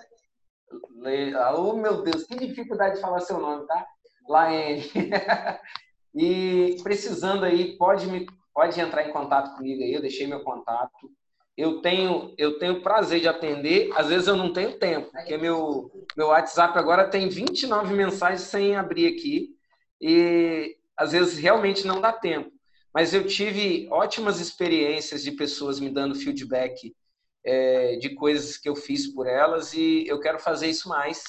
Oh, meu Deus, que dificuldade de falar seu nome, tá? Laene. e precisando aí, pode, me, pode entrar em contato comigo aí, eu deixei meu contato. Eu tenho, eu tenho prazer de atender, às vezes eu não tenho tempo, porque meu, meu WhatsApp agora tem 29 mensagens sem abrir aqui, e às vezes realmente não dá tempo. Mas eu tive ótimas experiências de pessoas me dando feedback é, de coisas que eu fiz por elas, e eu quero fazer isso mais.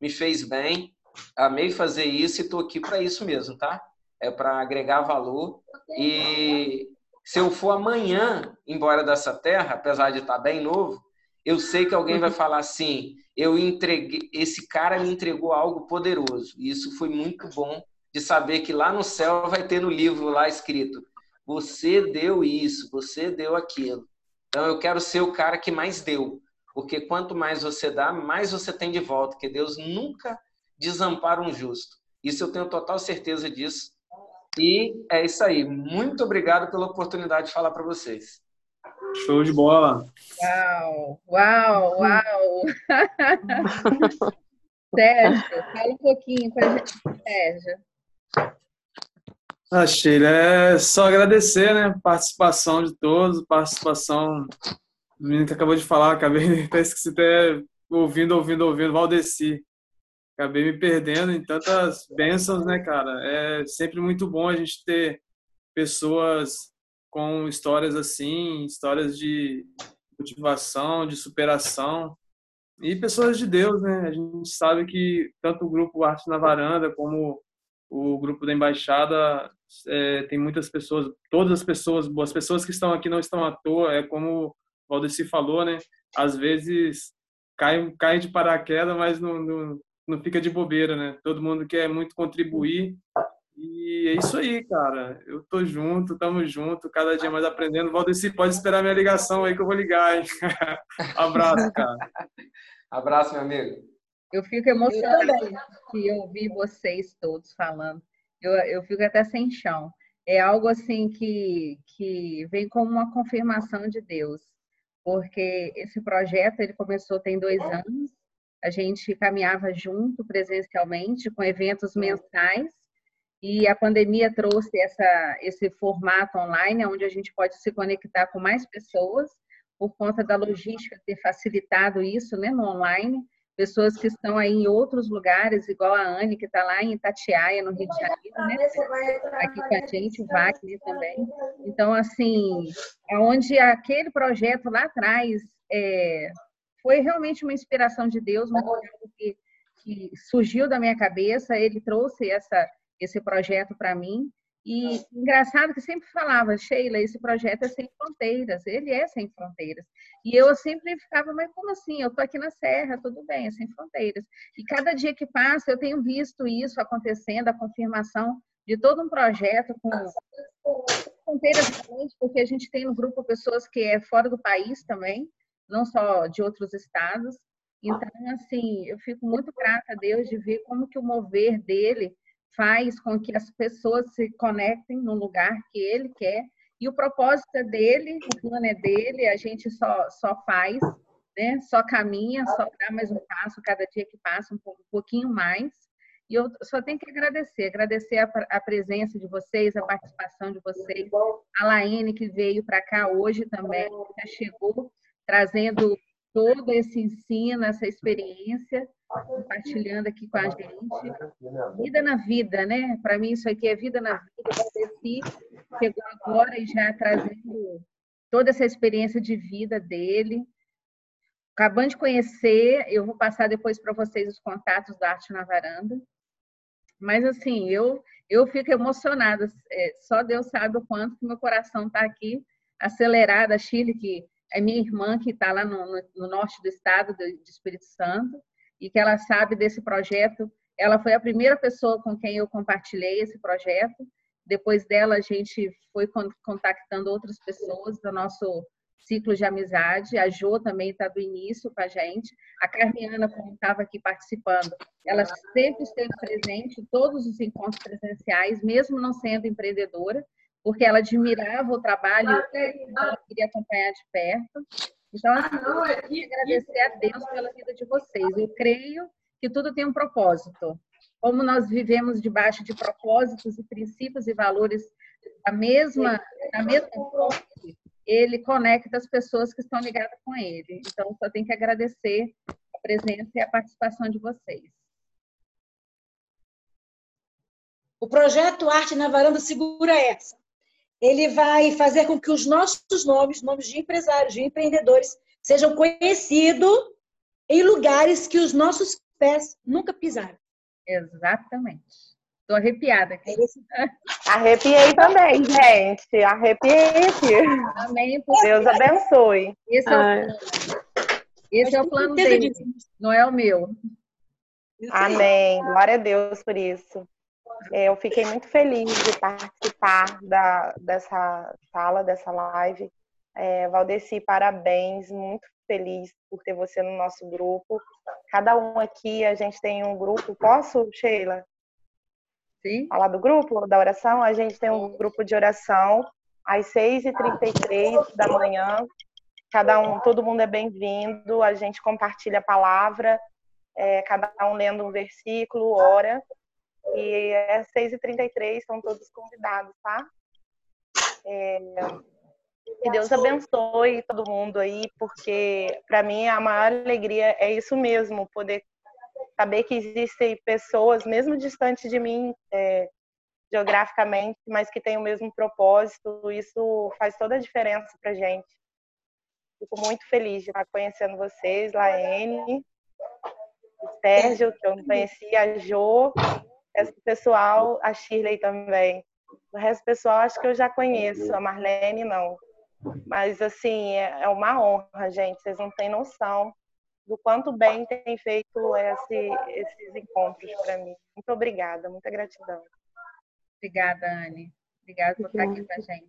Me fez bem, amei fazer isso e estou aqui para isso mesmo, tá? É para agregar valor. E se eu for amanhã embora dessa terra, apesar de estar tá bem novo, eu sei que alguém vai falar assim: eu entreguei, esse cara me entregou algo poderoso. E isso foi muito bom de saber que lá no céu vai ter no livro lá escrito: você deu isso, você deu aquilo. Então eu quero ser o cara que mais deu, porque quanto mais você dá, mais você tem de volta, que Deus nunca desampara um justo. Isso eu tenho total certeza disso. E é isso aí. Muito obrigado pela oportunidade de falar para vocês. Show de bola. Uau, uau, uau. Sérgio, fala um pouquinho para a gente, Sérgio. Ah, Sheila, é só agradecer, né? Participação de todos, participação do menino que acabou de falar, acabei até esqueci até ouvindo, ouvindo, ouvindo, Valdeci acabei me perdendo em tantas bênçãos, né, cara? É sempre muito bom a gente ter pessoas com histórias assim, histórias de motivação, de superação e pessoas de Deus, né? A gente sabe que tanto o grupo Arte na Varanda como o grupo da Embaixada é, tem muitas pessoas, todas as pessoas, as pessoas que estão aqui não estão à toa, é como o Valdeci falou, né? Às vezes cai, cai de paraquedas, mas não, não, não fica de bobeira, né? Todo mundo quer muito contribuir. E é isso aí, cara. Eu tô junto, tamo junto, cada dia mais aprendendo. Valdeci, pode esperar minha ligação aí que eu vou ligar, hein? Abraço, cara. Abraço, meu amigo. Eu fico emocionada de ouvir vocês todos falando. Eu, eu fico até sem chão. É algo assim que, que vem como uma confirmação de Deus, porque esse projeto ele começou tem dois anos a gente caminhava junto presencialmente com eventos mensais e a pandemia trouxe essa, esse formato online, onde a gente pode se conectar com mais pessoas, por conta da logística ter facilitado isso né, no online. Pessoas que estão aí em outros lugares, igual a Anne, que está lá em Itatiaia, no Rio de Janeiro, né? aqui com a gente, o Wagner também. Então, assim, é onde aquele projeto lá atrás é, foi realmente uma inspiração de Deus, uma coisa que, que surgiu da minha cabeça. Ele trouxe essa, esse projeto para mim. E engraçado que sempre falava, Sheila, esse projeto é sem fronteiras, ele é sem fronteiras. E eu sempre ficava, mas como assim? Eu estou aqui na Serra, tudo bem, é sem fronteiras. E cada dia que passa, eu tenho visto isso acontecendo, a confirmação de todo um projeto com fronteiras porque a gente tem no grupo pessoas que é fora do país também, não só de outros estados. Então, assim, eu fico muito grata a Deus de ver como que o mover dele faz com que as pessoas se conectem no lugar que ele quer. E o propósito é dele, o plano é dele, a gente só, só faz, né? só caminha, só dá mais um passo cada dia que passa, um pouquinho mais. E eu só tenho que agradecer, agradecer a, a presença de vocês, a participação de vocês, a Laine que veio para cá hoje também, já chegou trazendo todo esse ensino, essa experiência, compartilhando aqui com a gente. Vida na vida, né? Para mim, isso aqui é vida na vida. O chegou agora e já trazendo toda essa experiência de vida dele. Acabando de conhecer, eu vou passar depois para vocês os contatos da Arte na Varanda. Mas, assim, eu, eu fico emocionada. É, só Deus sabe o quanto que meu coração está aqui acelerado. A Chile, que é minha irmã que está lá no, no, norte do estado de Espírito Santo e que ela sabe desse projeto. Ela foi a primeira pessoa com quem eu compartilhei esse projeto Depois dela, a gente foi contactando outras pessoas do nosso ciclo de amizade. A Jo também está do início com a gente. A Carmiana, como estava aqui participando, ela sempre esteve presente em todos os encontros presenciais, mesmo não sendo empreendedora, porque ela admirava o trabalho e ela queria acompanhar de perto. Então, assim, eu queria agradecer a Deus pela vida de vocês. Eu creio que tudo tem um propósito. Como nós vivemos debaixo de propósitos e princípios e valores da mesma, da mesma fonte, ele conecta as pessoas que estão ligadas com ele. Então, só tenho que agradecer a presença e a participação de vocês. O projeto Arte na Varanda segura essa. Ele vai fazer com que os nossos nomes, nomes de empresários, de empreendedores, sejam conhecidos em lugares que os nossos pés nunca pisaram. Exatamente. Estou arrepiada aqui. É Arrepiei também, gente. Arrepiei aqui. Amém. Deus abençoe. Esse é o, Esse é o plano dele, não é o meu. Amém. Glória a Deus por isso. É, eu fiquei muito feliz de participar da, dessa sala, dessa live. É, Valdeci, parabéns. Muito feliz por ter você no nosso grupo. Cada um aqui, a gente tem um grupo. Posso, Sheila? Sim. falar do grupo da oração, a gente tem um grupo de oração às 6h33 da manhã. Cada um, todo mundo é bem-vindo, a gente compartilha a palavra, é, cada um lendo um versículo, ora. E é 6h33, estão todos convidados, tá? É, que Deus abençoe todo mundo aí, porque para mim a maior alegria é isso mesmo, poder saber que existem pessoas, mesmo distantes de mim é, geograficamente, mas que têm o mesmo propósito, isso faz toda a diferença para gente. Fico muito feliz de estar conhecendo vocês, Laene, o Sérgio, que eu não conhecia, a Jo, esse pessoal, a Shirley também. O resto do pessoal acho que eu já conheço, a Marlene não. Mas, assim, é, é uma honra, gente, vocês não têm noção do quanto bem tem feito esse, esses encontros para mim. Muito obrigada, muita gratidão. Obrigada, Anne. Obrigada por estar aqui com a gente.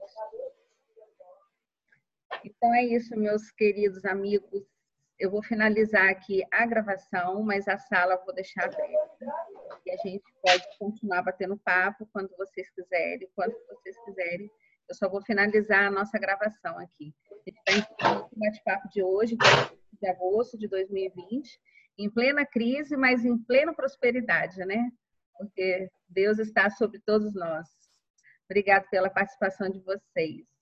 Então é isso, meus queridos amigos. Eu vou finalizar aqui a gravação, mas a sala eu vou deixar aberta. E a gente pode continuar batendo papo quando vocês quiserem, quando vocês quiserem. Eu só vou finalizar a nossa gravação aqui. A gente está bate-papo de hoje, de agosto de 2020, em plena crise, mas em plena prosperidade, né? Porque Deus está sobre todos nós. Obrigada pela participação de vocês.